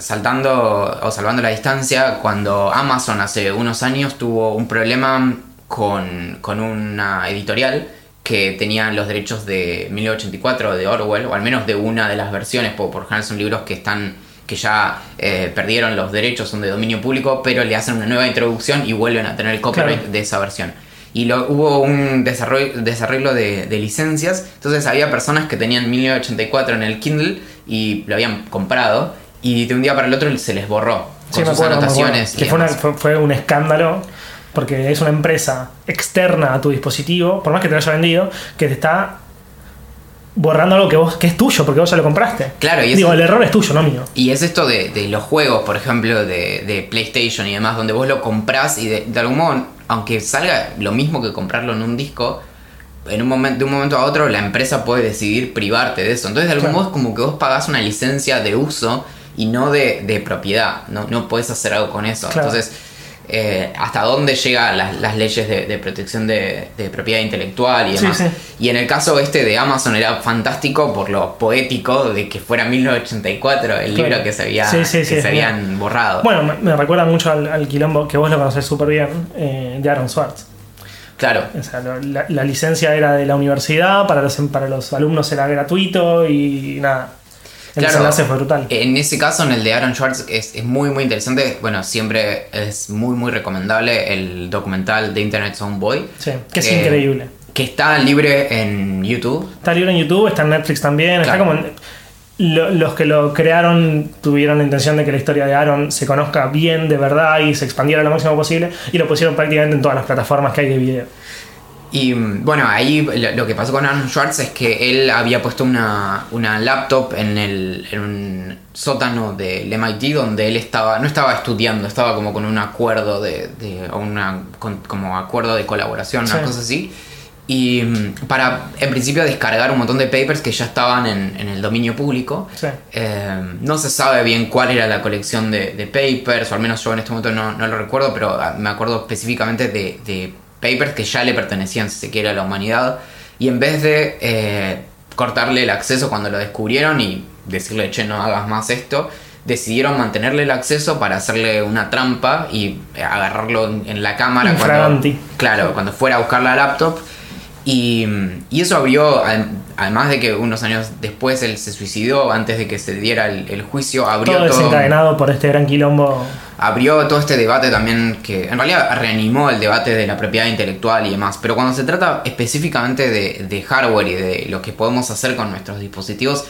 Saltando o salvando la distancia, cuando Amazon hace unos años tuvo un problema con, con una editorial que tenía los derechos de 1984 de Orwell, o al menos de una de las versiones, porque por general son libros que están que ya eh, perdieron los derechos, son de dominio público, pero le hacen una nueva introducción y vuelven a tener el copyright Claro. de esa versión. Y lo, hubo un desarrollo, desarreglo de, de licencias, entonces había personas que tenían 1984 en el Kindle y lo habían comprado y de un día para el otro se les borró. con Sí, sus acuerdo, anotaciones. Que fue, una- fue- fue un escándalo porque es una empresa externa a tu dispositivo, por más que te lo haya vendido, que te está borrando algo que vos que es tuyo porque vos ya lo compraste. Claro, y es- Digo, el error es tuyo, no mío. Y es esto de, de los juegos, por ejemplo, de, de PlayStation y demás, donde vos lo comprás y de, de algún modo, aunque salga lo mismo que comprarlo en un disco, en un momento, de un momento a otro la empresa puede decidir privarte de eso. Entonces, de algún Claro. modo es como que vos pagás una licencia de uso y no de, de propiedad. No, no podés hacer algo con eso. Claro. Entonces, eh, ¿hasta dónde llegan las, las leyes de, de protección de, de propiedad intelectual y demás? sí. Y en el caso este de Amazon era fantástico por lo poético de que fuera 1984 el Claro. libro que se, había, Sí, que se habían borrado. Bueno, me, me recuerda mucho al, al quilombo que vos lo conocés súper bien, eh, de Aaron Swartz. claro. O sea, la, la licencia era de la universidad, para los, para los alumnos era gratuito y nada. El Claro. desenlace fue brutal. En ese caso, en el de Aaron Schwartz, es, es muy, muy interesante. Bueno, siempre es muy, muy recomendable el documental de Internet Zone Boy. Sí, que es Eh, increíble. Que está libre en YouTube. Está libre en YouTube, está en Netflix también. Está como en- lo- los que lo crearon tuvieron la intención de que la historia de Aaron se conozca bien de verdad y se expandiera lo máximo posible y lo pusieron prácticamente en todas las plataformas que hay de video. Y bueno, ahí lo, que pasó con Aaron Schwartz es que él había puesto una, una laptop en, el, en un sótano del MIT donde él estaba, no estaba estudiando, estaba como con un acuerdo de, de una, con- como acuerdo de colaboración, una cosa así. Y mm, para, en principio, descargar un montón de papers que ya estaban en, en el dominio público. Sí. Eh, no se sabe bien cuál era la colección de, de papers, o al menos yo en este momento no, no lo recuerdo, pero ah, me acuerdo específicamente de, de papers que ya le pertenecían, si se quiere, a la humanidad. Y en vez de eh, cortarle el acceso cuando lo descubrieron y decirle, che, no hagas más esto, decidieron mantenerle el acceso para hacerle una trampa y eh, agarrarlo en, en la cámara cuando, claro, cuando fuera a buscar la laptop. Y, y eso abrió, además de que unos años después él se suicidó, antes de que se diera el, el juicio, abrió Todo todo, desencadenado por este gran quilombo. Abrió todo este debate también que en realidad reanimó el debate de la propiedad intelectual y demás. Pero cuando se trata específicamente de, de hardware y de lo que podemos hacer con nuestros dispositivos,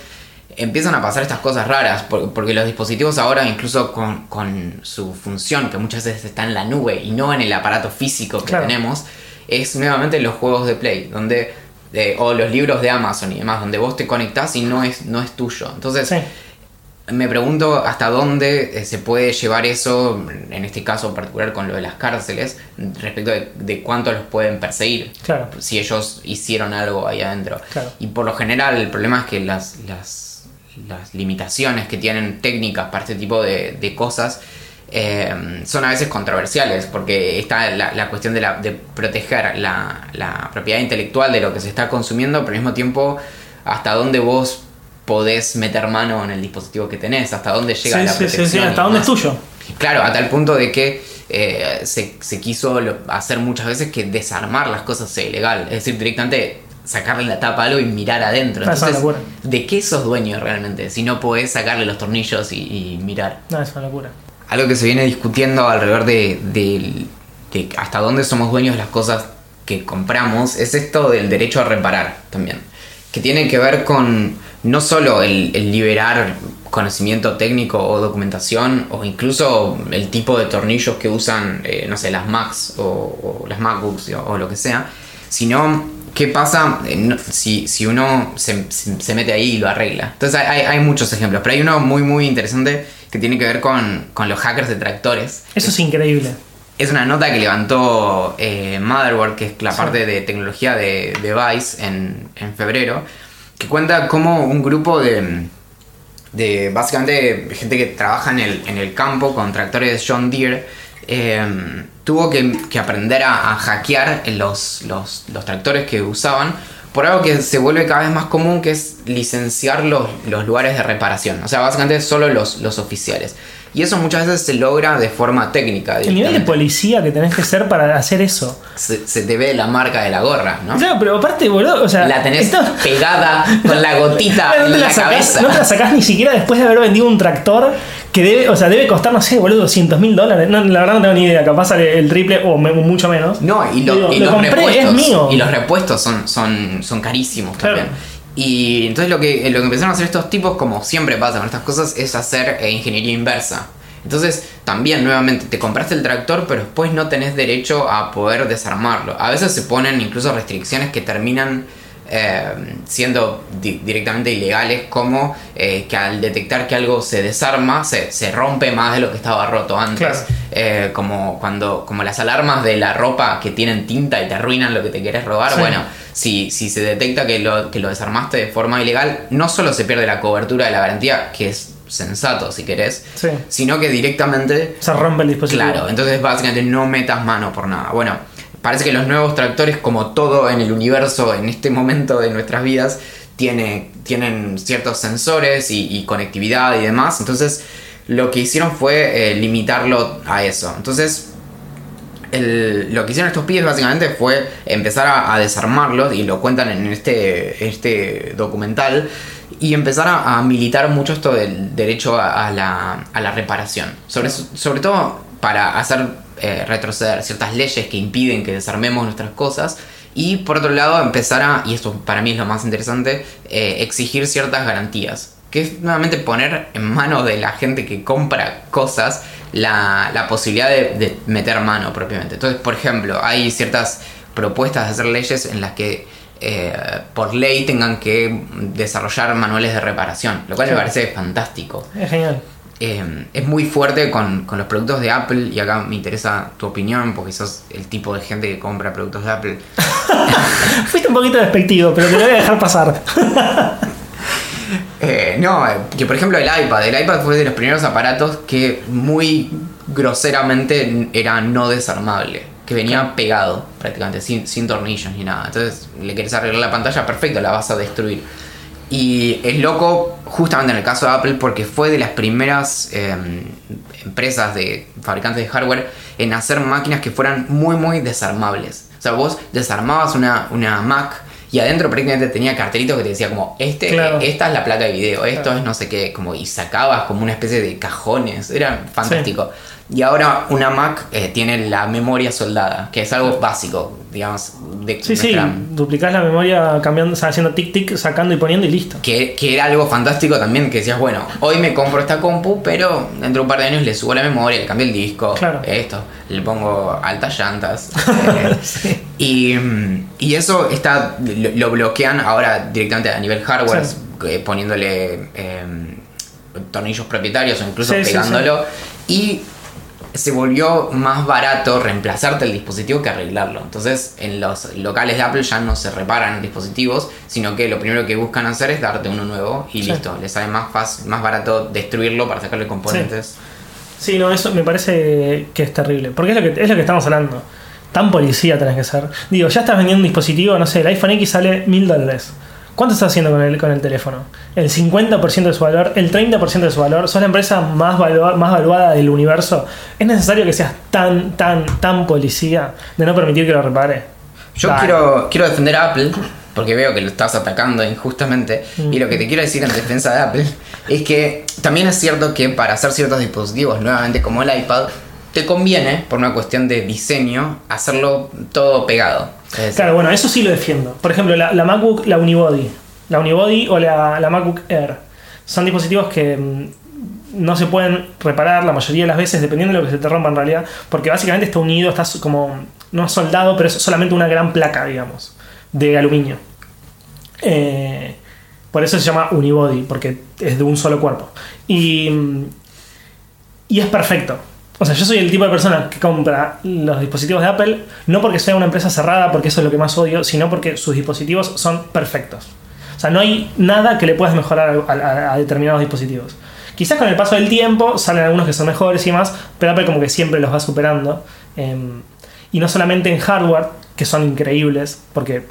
empiezan a pasar estas cosas raras, por- porque los dispositivos ahora, incluso con, con su función, que muchas veces está en la nube y no en el aparato físico que Claro. tenemos, es nuevamente los juegos de Play, donde eh, o los libros de Amazon y demás, donde vos te conectás y no es, no es tuyo. Entonces, Sí. Me pregunto hasta dónde eh, se puede llevar eso, en este caso en particular con lo de las cárceles, respecto de, de cuánto los pueden perseguir. Claro. Si ellos hicieron algo ahí adentro. Claro. Y por lo general el problema es que las, las, las limitaciones que tienen técnicas para este tipo de, de cosas eh, son a veces controversiales, porque está la, la cuestión de, la, de proteger la, la propiedad intelectual de lo que se está consumiendo, pero al mismo tiempo hasta dónde vos podés meter mano en el dispositivo que tenés, hasta dónde llega Sí, la sí, protección. sí, sí, hasta dónde es tuyo. Claro, a tal punto de que eh, se, se quiso hacer muchas veces que desarmar las cosas sea ilegal. Es decir, directamente sacarle la tapa a algo y mirar adentro. Ah, es una Entonces, locura. ¿de qué sos dueño realmente? Si no podés sacarle los tornillos y, y mirar. No, es una locura. Algo que se viene discutiendo alrededor de, de- de hasta dónde somos dueños de las cosas que compramos es esto del derecho a reparar también. Que tiene que ver con no solo el, el liberar conocimiento técnico o documentación o incluso el tipo de tornillos que usan, eh, no sé, las Macs o, o las MacBooks o, o lo que sea, sino qué pasa eh, si, si uno se, se- mete ahí y lo arregla. Entonces hay, hay- hay muchos ejemplos, pero hay uno muy muy interesante que tiene que ver con, con los hackers de tractores. Eso es increíble. Es una nota que levantó eh, Motherboard, que es la parte de tecnología de, de Vice, en, en febrero, que cuenta cómo un grupo de, básicamente gente que trabaja en el, en el campo con tractores John Deere, eh, tuvo que, que aprender a, hackear los, los tractores que usaban por algo que se vuelve cada vez más común, que es licenciar los, los lugares de reparación. O sea, básicamente solo los, los oficiales. Y eso muchas veces se logra de forma técnica. El nivel de policía que tenés que ser para hacer eso. se, se te ve la marca de la gorra, ¿no? Claro, pero aparte, boludo, o sea. La tenés esto- pegada con la gotita <laughs> no, en la la sacás, cabeza. no te la sacás ni siquiera después de haber vendido un tractor que debe, o sea, debe costar, no sé, boludo, 200 mil dólares. No, la verdad no tengo ni idea, capaz sale el triple o me- mucho menos. No, y, lo- Digo, y lo los compré, repuestos. es mío. Y los repuestos son, son, son carísimos Claro. también. Y entonces lo que, lo que empezaron a hacer estos tipos, como siempre pasa con estas cosas, es hacer eh, ingeniería inversa. Entonces, también, nuevamente, te compraste el tractor, pero después no tenés derecho a poder desarmarlo. A veces se ponen incluso restricciones que terminan eh, siendo directamente ilegales, como eh, que al detectar que algo se desarma, se, se, rompe más de lo que estaba roto antes. Eh, como cuando como las alarmas de la ropa que tienen tinta y te arruinan lo que te querés robar. Bueno, si, si se detecta que lo, que lo desarmaste de forma ilegal, no solo se pierde la cobertura de la garantía, que es sensato si querés, sino que directamente... Se rompe el dispositivo. Claro, entonces básicamente no metas mano por nada. Bueno, parece que los nuevos tractores, como todo en el universo en este momento de nuestras vidas, tiene, tienen ciertos sensores y, conectividad y demás. Entonces, lo que hicieron fue eh, limitarlo a eso. Entonces, lo que hicieron estos pibes básicamente fue empezar a, desarmarlos, y lo cuentan en este, este documental, y empezar a, militar mucho esto del derecho a, la, a la, reparación. Sobre, sobre todo para hacer eh, retroceder ciertas leyes que impiden que desarmemos nuestras cosas. Y por otro lado, empezar a, y esto para mí es lo más interesante, eh, exigir ciertas garantías. Que es nuevamente poner en manos de la gente que compra cosas la, la posibilidad de, meter mano propiamente. Entonces, por ejemplo, hay ciertas propuestas de hacer leyes en las que eh, por ley tengan que desarrollar manuales de reparación, lo cual me parece fantástico. Es genial. Eh, es muy fuerte con, los productos de Apple y acá me interesa tu opinión porque sos el tipo de gente que compra productos de Apple. <laughs> Fuiste un poquito despectivo, pero te lo voy a dejar pasar. <laughs> Eh, no, que por ejemplo el iPad. El iPad fue de los primeros aparatos que muy groseramente era no desarmable. Que venía pegado prácticamente, sin, sin tornillos ni nada. Entonces le querés arreglar la pantalla, perfecto, la vas a destruir. Y es loco justamente en el caso de Apple porque fue de las primeras em, empresas de fabricantes de hardware en hacer máquinas que fueran muy muy desarmables. O sea, vos desarmabas una, una Mac y adentro prácticamente tenía cartelitos que te decía como, este, esta es la placa de video, esto es no sé qué, como y sacabas como una especie de cajones, era fantástico. Y ahora una Mac eh, tiene la memoria soldada, que es algo básico, digamos. De sí, sí, duplicás la memoria cambiando, haciendo tic tic, sacando y poniendo y listo. Que, que, era algo fantástico también, que decías, bueno, hoy me compro esta compu, pero dentro de un par de años le subo la memoria, le cambio el disco, esto, le pongo altas llantas. <laughs> y, y, eso está lo, bloquean ahora directamente a nivel hardware, eh, poniéndole em, tornillos propietarios o incluso pegándolo. Y se volvió más barato reemplazarte el dispositivo que arreglarlo. Entonces, en los locales de Apple ya no se reparan dispositivos, sino que lo primero que buscan hacer es darte uno nuevo y listo. Les sale más, fácil, más barato destruirlo para sacarle componentes. Sí. no, eso me parece que es terrible. Porque es lo que, es lo que estamos hablando. Tan policía tenés que ser. Digo, ya estás vendiendo un dispositivo, no sé, el iPhone X sale mil dólares. ¿Cuánto estás haciendo con el, con el teléfono? El 50% de su valor, el 30% de su valor. Sos la empresa más, más valuada del universo. ¿Es necesario que seas tan, tan, tan policía de no permitir que lo repare? Yo quiero, quiero defender a Apple porque veo que lo estás atacando injustamente. Y lo que te quiero decir en defensa de Apple es que también es cierto que para hacer ciertos dispositivos, nuevamente como el iPad, te conviene, por una cuestión de diseño, hacerlo todo pegado. Claro, bueno, eso sí lo defiendo. Por ejemplo, la, MacBook, la Unibody. La Unibody o la, la, MacBook Air. Son dispositivos que mm, no se pueden reparar la mayoría de las veces, dependiendo de lo que se te rompa en realidad, porque básicamente está unido, está como, no soldado, pero es solamente una gran placa, digamos, de aluminio. Eh, por eso se llama unibody, porque es de un solo cuerpo. Y, mm, y es perfecto. O sea, yo soy el tipo de persona que compra los dispositivos de Apple no porque sea una empresa cerrada, porque eso es lo que más odio, sino porque sus dispositivos son perfectos. O sea, no hay nada que le puedas mejorar a, determinados dispositivos. Quizás con el paso del tiempo salen algunos que son mejores y más, pero Apple como que siempre los va superando. Em, y no solamente en hardware, que son increíbles, porque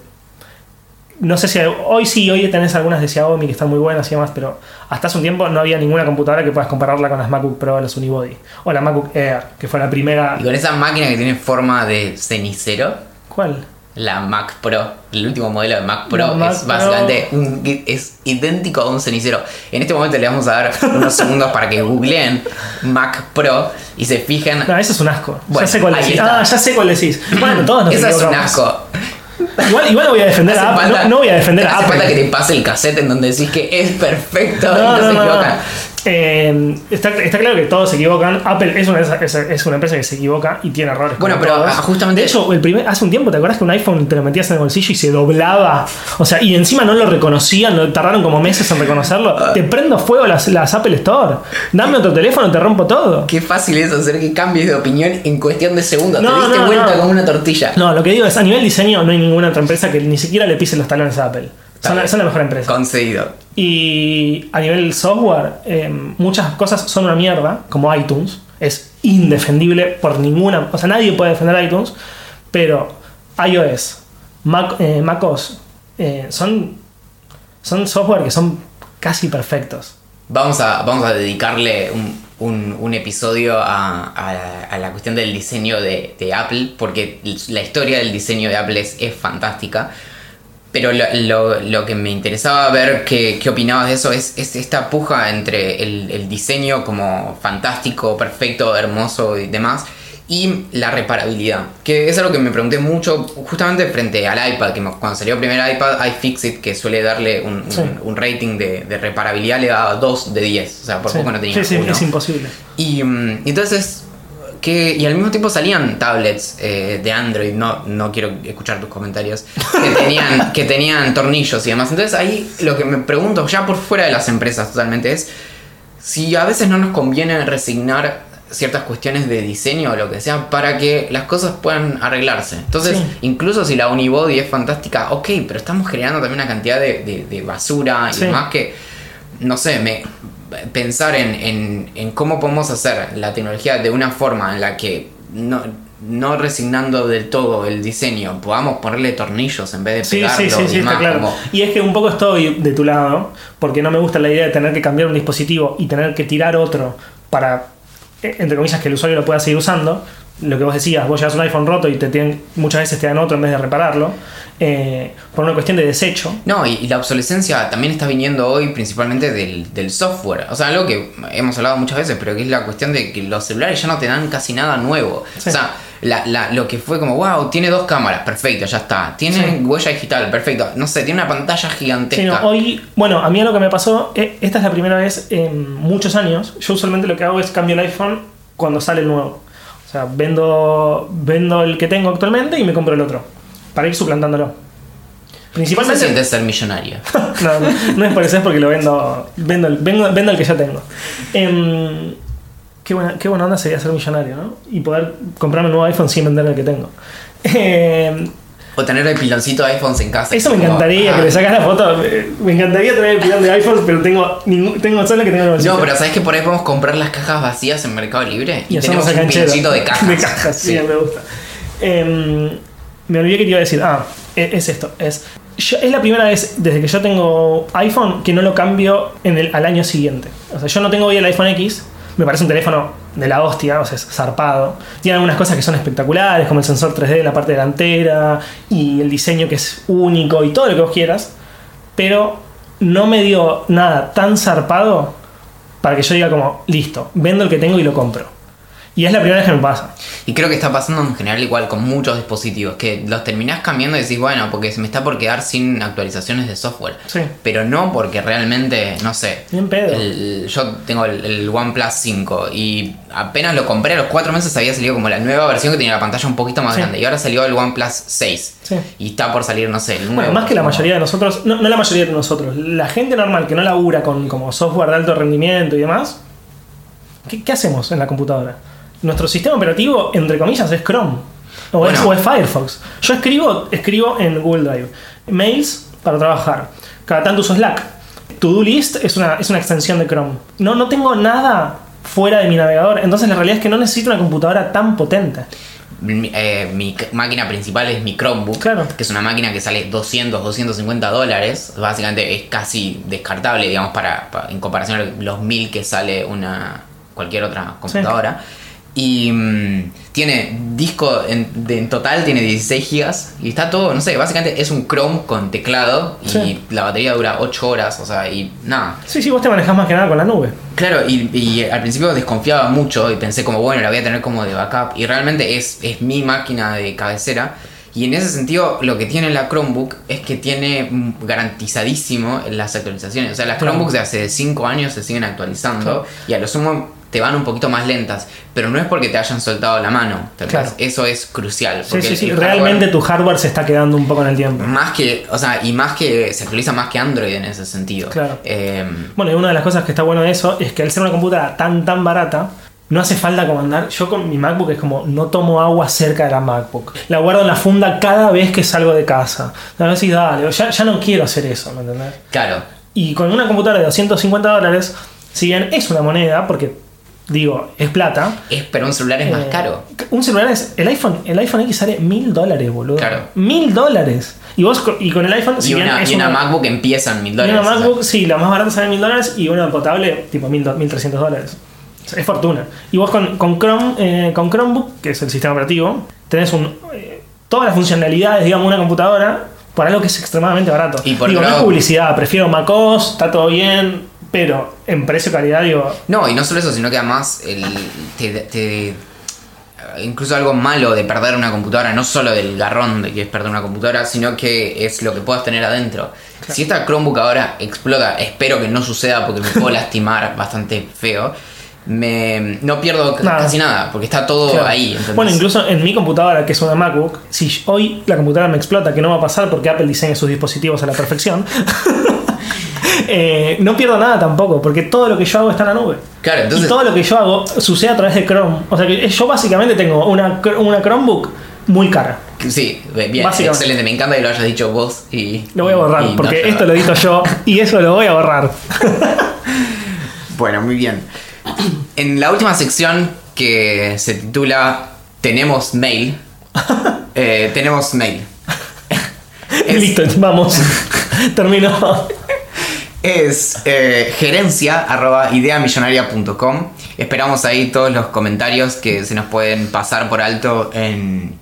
no sé si hoy sí, hoy tenés algunas de Xiaomi que están muy buenas y demás, pero hasta hace un tiempo no había ninguna computadora que puedas compararla con las MacBook Pro las Unibody. O la MacBook Air, que fue la primera. ¿Y con esa máquina que tiene forma de cenicero? ¿Cuál? La Mac Pro, el último modelo de Mac Pro es básicamente es idéntico a un cenicero. En este momento le vamos a dar unos segundos para que googleen Mac Pro y se fijen. No, eso es un asco. ya sé cuál decís. Ah, ya sé cuál decís. Bueno, todos nos Eso es un asco. Igual, igual no voy a defender a Apple. no, voy a defender a Apple. falta que te pase el cassette en donde decís que es perfecto no, y no, se equivocan. Eh, está, está claro que todos se equivocan. Apple es una, es, es una empresa que se equivoca y tiene errores. Bueno, pero todos. ah, justamente- De hecho, el primer, hace un tiempo, ¿te acuerdas que un iPhone te lo metías en el bolsillo y se doblaba? O sea, y encima no lo reconocían, lo- tardaron como meses en reconocerlo. Ah. Te prendo fuego las, las Apple Store. Dame otro teléfono, te rompo todo. Qué fácil es hacer que cambies de opinión en cuestión de segundos. No, Te diste no, vuelta no. como una tortilla. No, lo que digo es, a nivel diseño no hay ninguna otra empresa que ni siquiera le pise los talones a Apple. Son, la- bien. son la mejor empresa. Concedido. Y a nivel software, eh, muchas cosas son una mierda, como iTunes. Es indefendible por ninguna. O sea, nadie puede defender iTunes. Pero iOS, Mac, eh, macOS, eh, son, son software que son casi perfectos. Vamos a, vamos a dedicarle un, un- un episodio a, a- a la cuestión del diseño de, de Apple, porque la historia del diseño de Apple es, es fantástica. Pero lo, lo- lo que me interesaba ver qué, qué opinabas de eso es, es esta puja entre el, el diseño como fantástico, perfecto, hermoso y demás, y la reparabilidad. Que es algo que me pregunté mucho justamente frente al iPad, que cuando salió el primer iPad, iFixit, que suele darle un, un- Sí. un rating de, de reparabilidad, le daba 2 de 10. O sea, por Sí. poco no tenía Sí, sí, uno. es imposible. Y mm, entonces, que, y al mismo tiempo salían tablets eh, de Android, no, no quiero escuchar tus comentarios, que <laughs> tenían, que tenían tornillos y demás. Entonces ahí lo que me pregunto, ya por fuera de las empresas totalmente, es si a veces no nos conviene resignar ciertas cuestiones de diseño o lo que sea para que las cosas puedan arreglarse. Entonces, Sí. incluso si la unibody es fantástica, ok, pero estamos generando también una cantidad de, de- de basura y demás que, no sé, me, pensar en, en- en cómo podemos hacer la tecnología de una forma en la que no, no resignando del todo el diseño, podamos ponerle tornillos en vez de Sí, pegarlo sí, sí, y sí, está claro. como- Y es que un poco estoy de tu lado, porque no me gusta la idea de tener que cambiar un dispositivo y tener que tirar otro para, entre comillas, que el usuario lo pueda seguir usando. Lo que vos decías, vos llevas un iPhone roto y te tienen, muchas veces te dan otro en vez de repararlo, eh, por una cuestión de desecho. No, y, y la obsolescencia también está viniendo hoy principalmente del, del software. O sea, algo que hemos hablado muchas veces, pero que es la cuestión de que los celulares ya no te dan casi nada nuevo. Sí. O sea, la- la- lo que fue como, wow, tiene dos cámaras, perfecto, ya está. Tiene Sí. huella digital, perfecto. No sé, tiene una pantalla Sí, gigantesca. no, hoy, bueno, a mí lo que me pasó, eh, esta es la primera vez en muchos años. Yo usualmente lo que hago es cambio el iPhone cuando sale el nuevo. O sea, vendo, vendo el que tengo actualmente y me compro el otro. Para ir suplantándolo. ¿Cómo se Principalmente. siente ser millonario? <laughs> no, no, no es por eso, es porque lo vendo. Vendo, el- vendo, vendo el que ya tengo. Em, qué, buena, qué buena onda sería ser millonario, ¿no? Y poder comprarme un nuevo iPhone sin vender el que tengo. Em, O tener el piloncito de iPhones en casa. eso me Como, encantaría, ah. que le sacas la foto. Me encantaría tener el pilón de iPhone, pero tengo, ningún, tengo solo que tengo en el bolsillo. No, pero ¿sabes que por ahí podemos comprar las cajas vacías en Mercado Libre? Y, Y, tenemos el un piloncito de cajas. De cajas, sí, Sí. me gusta. Em, me olvidé que te iba a decir. Ah, e- es esto. Es, es la primera vez desde que yo tengo iPhone que no lo cambio en el, al año siguiente. O sea, yo no tengo hoy el iPhone X. Me parece un teléfono de la hostia, o sea, es zarpado. Tiene algunas cosas que son espectaculares, como el sensor 3D en la parte delantera y el diseño que es único y todo lo que vos quieras. Pero no me dio nada tan zarpado para que yo diga como, listo, vendo el que tengo y lo compro. Y es la primera vez que me pasa. Y creo que está pasando en general igual con muchos dispositivos, que los terminás cambiando y decís, bueno, porque se me está por quedar sin actualizaciones de software. Sí. Pero no porque realmente, no sé. Bien pedo. el- yo tengo el, el OnePlus 5 y apenas lo compré a los 4 meses había salido como la nueva versión que tenía la pantalla un poquito más Sí. grande. Y ahora salió el OnePlus 6. Sí. Y está por salir, no sé, el nuevo. Bueno, más que la mayoría de nosotros, no, no la mayoría de nosotros, la gente normal que no labura con como software de alto rendimiento y demás, ¿qué, qué hacemos en la computadora? Nuestro sistema operativo, entre comillas, es Chrome. O, es, Bueno. o es Firefox. Yo escribo, escribo en Google Drive. Mails para trabajar. Cada tanto uso Slack. To-Do List es una, es una extensión de Chrome. No, no tengo nada fuera de mi navegador. Entonces la realidad es que no necesito una computadora tan potente. Mi, eh, mi máquina principal es mi Chromebook, Claro. que es una máquina que sale 200, 250 dólares. Básicamente es casi descartable, digamos, para, para- en comparación a los mil que sale una cualquier otra computadora. Y mm, tiene disco en, de- en total, tiene 16 gigas y está todo, no sé, básicamente es un Chrome con teclado y Sí. la batería dura 8 horas, o sea, y nada. Sí, sí, vos te manejás más que nada con la nube. Claro, y, y al principio desconfiaba mucho y pensé como, bueno, la voy a tener como de backup. Y realmente es, es mi máquina de cabecera. Y en ese sentido, lo que tiene la Chromebook es que tiene garantizadísimo las actualizaciones. O sea, las. Chromebooks de hace 5 años se siguen actualizando Claro. y a lo sumo te van un poquito más lentas, pero no es porque te hayan soltado la mano. Claro. Eso es crucial. Sí, sí, sí. hardware- Realmente tu hardware se está quedando un poco en el tiempo. Más que, o sea, y más que se actualiza más que Android en ese sentido. Claro. Eh, Bueno, y una de las cosas que está bueno de eso es que al ser una computadora tan tan barata, no hace falta comandar. Yo con mi MacBook es como no tomo agua cerca de la MacBook. La guardo en la funda cada vez que salgo de casa. A veces dale, ya, ya no quiero hacer eso, ¿me entendés? claro. Y con una computadora de 250 dólares, si bien es una moneda, porque digo, es plata. Es, pero un celular es más eh, caro. Un celular es. El iPhone, el iPhone X sale mil dólares, boludo. Claro. Mil dólares. Y vos y con el iPhone, Y una, y una una- MacBook empieza en mil y dólares. una o sea. MacBook, sí, la más barata sale mil dólares y una potable, tipo mil, 1300 dólares. Es fortuna. Y vos con, con Chrome, eh, con Chromebook, que es el sistema operativo, tenés un, eh, todas las funcionalidades, digamos, de una computadora por algo que es extremadamente barato. Y por digo, no es publicidad, prefiero MacOS, está todo bien, pero en precio-calidad, digo, No, y no solo eso, sino que además el, te, te- incluso algo malo de perder una computadora, no solo del garrón de que es perder una computadora, sino que es lo que puedas tener adentro. Si esta Chromebook ahora explota, espero que no suceda porque me puedo lastimar <laughs> bastante feo. Me, no pierdo Nada. casi nada, porque está todo Claro. ahí. ¿entendés? Bueno, incluso en mi computadora, que es una MacBook, si hoy la computadora me explota, que no va a pasar porque Apple diseña sus dispositivos a la perfección, <laughs> eh, no pierdo nada tampoco, porque todo lo que yo hago está en la nube. Claro, entonces- Y todo lo que yo hago sucede a través de Chrome. O sea que yo básicamente tengo una, una Chromebook muy cara. Sí, bien, excelente. Me encanta que lo hayas dicho vos y. Lo voy a borrar, no porque esto lo edito yo y eso lo voy a borrar. <laughs> Bueno, muy bien. En la última sección que se titula Tenemos mail. <laughs> eh, tenemos mail. <laughs> Es- Listo, vamos. Terminó. Es eh, gerencia arroba ideamillonaria.com. Esperamos ahí todos los comentarios que se nos pueden pasar por alto en,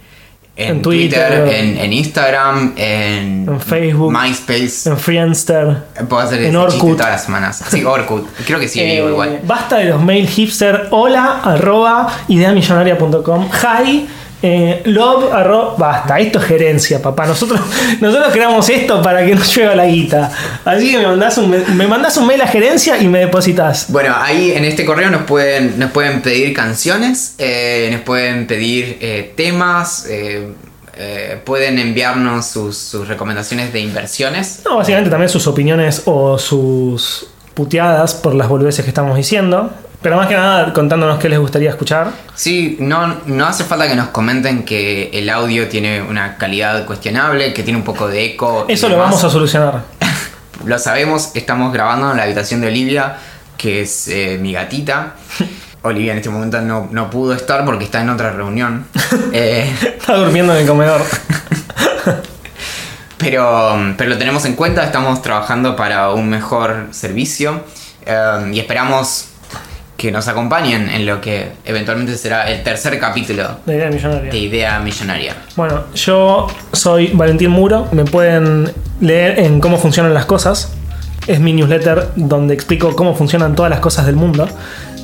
en, En Twitter, Twitter, en, en Instagram, en, En Facebook, MySpace. En Friendster. Puedo hacer en Orkut. todas las semanas. Sí, Orkut. Creo que sí, Eh, igual. Basta de los mail hipster. Hola arroba ideamillonaria.com. Hi. Eh, love arroba. Basta, esto es gerencia, papá. Nosotros, <laughs> nosotros creamos esto para que nos llueva la guita. Así que me mandás un, me mandás un mail a gerencia y me depositas. Bueno, ahí en este correo nos pueden, nos pueden pedir canciones, eh, nos pueden pedir eh, temas, eh, pueden enviarnos sus, sus recomendaciones de inversiones. No, básicamente también sus opiniones o sus puteadas por las boludeces que estamos diciendo. Pero más que nada contándonos qué les gustaría escuchar. Sí, no, no hace falta que nos comenten que el audio tiene una calidad cuestionable, que tiene un poco de eco. Eso lo vamos a solucionar. <laughs> Lo sabemos, estamos grabando en la habitación de Olivia, que es eh, mi gatita. <laughs> Olivia en este momento no, no pudo estar porque está en otra reunión. <laughs> Eh, Está durmiendo en el comedor. Pero, pero lo tenemos en cuenta, estamos trabajando para un mejor servicio eh, y esperamos que nos acompañen en lo que eventualmente será el tercer capítulo De idea millonaria. de Idea Millonaria. Bueno, yo soy Valentín Muro. Me pueden leer en cómo funcionan las cosas. Es mi newsletter donde explico cómo funcionan todas las cosas del mundo.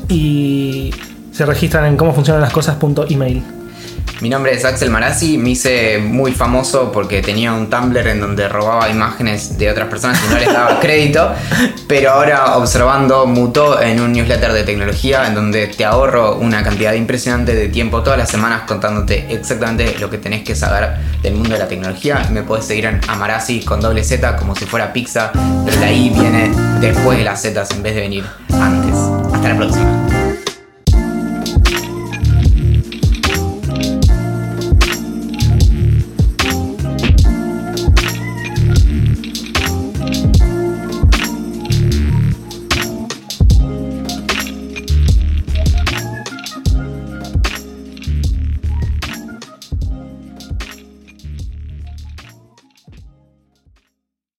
Y se registran en cómo funcionan las cosas.email. Mi nombre es Axel Marazzi, me hice muy famoso porque tenía un Tumblr en donde robaba imágenes de otras personas y no les daba <laughs> crédito, pero ahora observando mutó en un newsletter de tecnología en donde te ahorro una cantidad impresionante de tiempo todas las semanas contándote exactamente lo que tenés que saber del mundo de la tecnología. Me puedes seguir en Amarazzi con doble Z como si fuera pizza, pero la I viene después de las Z en vez de venir antes. Hasta la próxima.